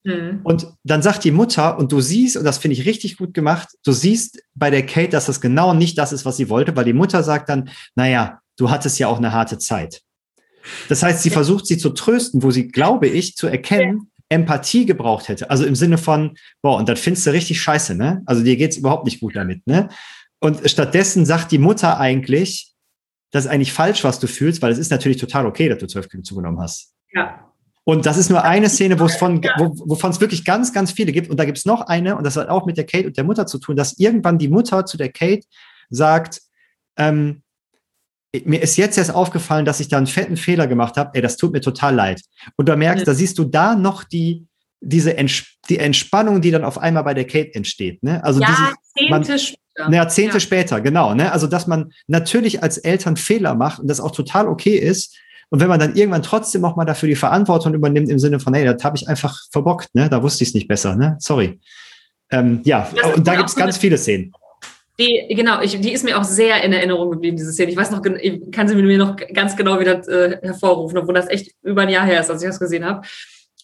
Mhm. Und dann sagt die Mutter, und du siehst, und das finde ich richtig gut gemacht, du siehst bei der Kate, dass das genau nicht das ist, was sie wollte, weil die Mutter sagt dann, naja, du hattest ja auch eine harte Zeit. Das heißt, sie versucht sie zu trösten, wo sie, glaube ich, zu erkennen, Empathie gebraucht hätte. Also im Sinne von, boah, und das findest du richtig scheiße, ne? Also dir geht's überhaupt nicht gut damit, ne? Und stattdessen sagt die Mutter eigentlich, das ist eigentlich falsch, was du fühlst, weil es ist natürlich total okay, dass du zwölf Kilo zugenommen hast. Ja. Und das ist nur eine Szene, wo es von, wo, wovon es wirklich ganz, ganz viele gibt. Und da gibt es noch eine, und das hat auch mit der Kate und der Mutter zu tun, dass irgendwann die Mutter zu der Kate sagt, ähm, mir ist jetzt erst aufgefallen, dass ich da einen fetten Fehler gemacht habe. Ey, das tut mir total leid. Und du merkst, ja. da siehst du da noch die, diese Ents die Entspannung, die dann auf einmal bei der Kate entsteht. Ne? Also ja, Jahrzehnte später. Jahrzehnte ja. später, genau. Ne? Also, dass man natürlich als Eltern Fehler macht und das auch total okay ist. Und wenn man dann irgendwann trotzdem auch mal dafür die Verantwortung übernimmt, im Sinne von, hey, das habe ich einfach verbockt, ne? da wusste ich es nicht besser, ne? sorry. Ähm, ja, und da gibt es ganz viele Szenen. Die, genau, ich, die ist mir auch sehr in Erinnerung geblieben, diese Szene. Ich weiß noch, ich kann sie mir noch ganz genau wieder äh, hervorrufen, obwohl das echt über ein Jahr her ist, als ich das gesehen habe.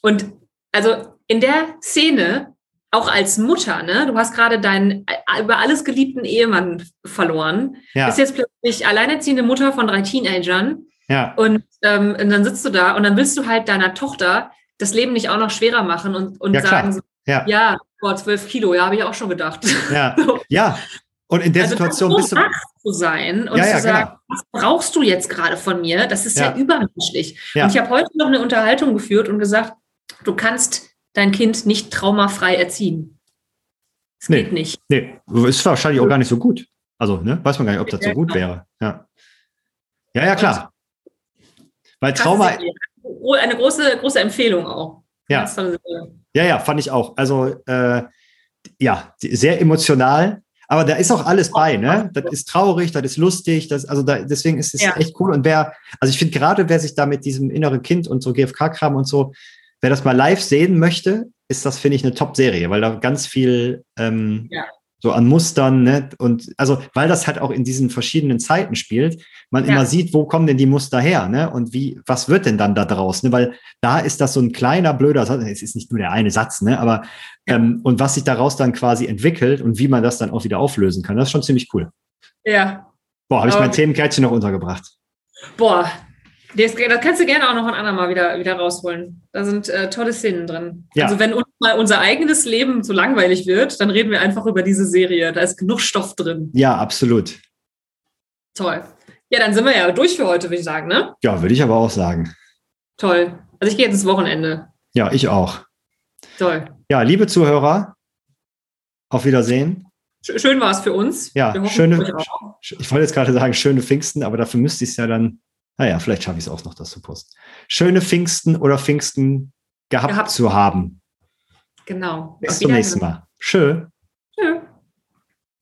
Und also in der Szene, auch als Mutter, ne, du hast gerade deinen äh, über alles geliebten Ehemann verloren, ja. ist jetzt plötzlich alleinerziehende Mutter von drei Teenagern. Ja. Und, ähm, und dann sitzt du da und dann willst du halt deiner Tochter das Leben nicht auch noch schwerer machen und, und ja, sagen so, ja. ja, boah, zwölf Kilo, ja, habe ich auch schon gedacht. Ja, so. ja. Und in der also Situation bist du. zu sein und ja, ja, zu sagen, genau. was brauchst du jetzt gerade von mir? Das ist ja, ja übermenschlich. Und ich habe heute noch eine Unterhaltung geführt und gesagt, du kannst dein Kind nicht traumafrei erziehen. Das nee, geht nicht. Nee, ist wahrscheinlich auch gar nicht so gut. Also, ne, weiß man gar nicht, ob das so gut wäre. Ja, ja, ja klar. Weil Trauma. Eine große, große Empfehlung auch. Ja. Ja, ja, fand ich auch. Also, äh, ja, sehr emotional aber da ist auch alles bei, ne? Das ist traurig, das ist lustig, das, also da, deswegen ist es ja. echt cool. Und wer, also ich finde gerade, wer sich da mit diesem inneren Kind und so GFK-Kram und so, wer das mal live sehen möchte, ist das, finde ich, eine Top-Serie, weil da ganz viel ähm, ja so an Mustern, ne? Und also, weil das halt auch in diesen verschiedenen Zeiten spielt, man ja. immer sieht, wo kommen denn die Muster her, ne? Und wie, was wird denn dann da draus, ne? Weil da ist das so ein kleiner, blöder Satz, es ist nicht nur der eine Satz, ne? Aber, ähm, und was sich daraus dann quasi entwickelt und wie man das dann auch wieder auflösen kann, das ist schon ziemlich cool. Ja. Boah, habe ich mein Themenkärtchen noch untergebracht. Boah, das, das, kannst du gerne auch noch ein andermal wieder, wieder rausholen. Da sind äh, tolle Szenen drin. Ja. Also wenn uns mal unser eigenes Leben zu langweilig wird, dann reden wir einfach über diese Serie. Da ist genug Stoff drin. Ja, absolut. Toll. Ja, dann sind wir ja durch für heute, würde ich sagen, ne? Ja, würde ich aber auch sagen. Toll. Also ich gehe jetzt ins Wochenende. Ja, ich auch. Toll. Ja, liebe Zuhörer, auf Wiedersehen. Schön war es für uns. Ja, schöne, ich wollte jetzt gerade sagen, schöne Pfingsten, aber dafür müsste ich es ja dann naja, vielleicht schaffe ich es auch noch, das zu posten. Schöne Pfingsten oder Pfingsten gehabt, gehabt. zu haben. Genau. Bis zum nächsten Mal. Tschö. Tschö.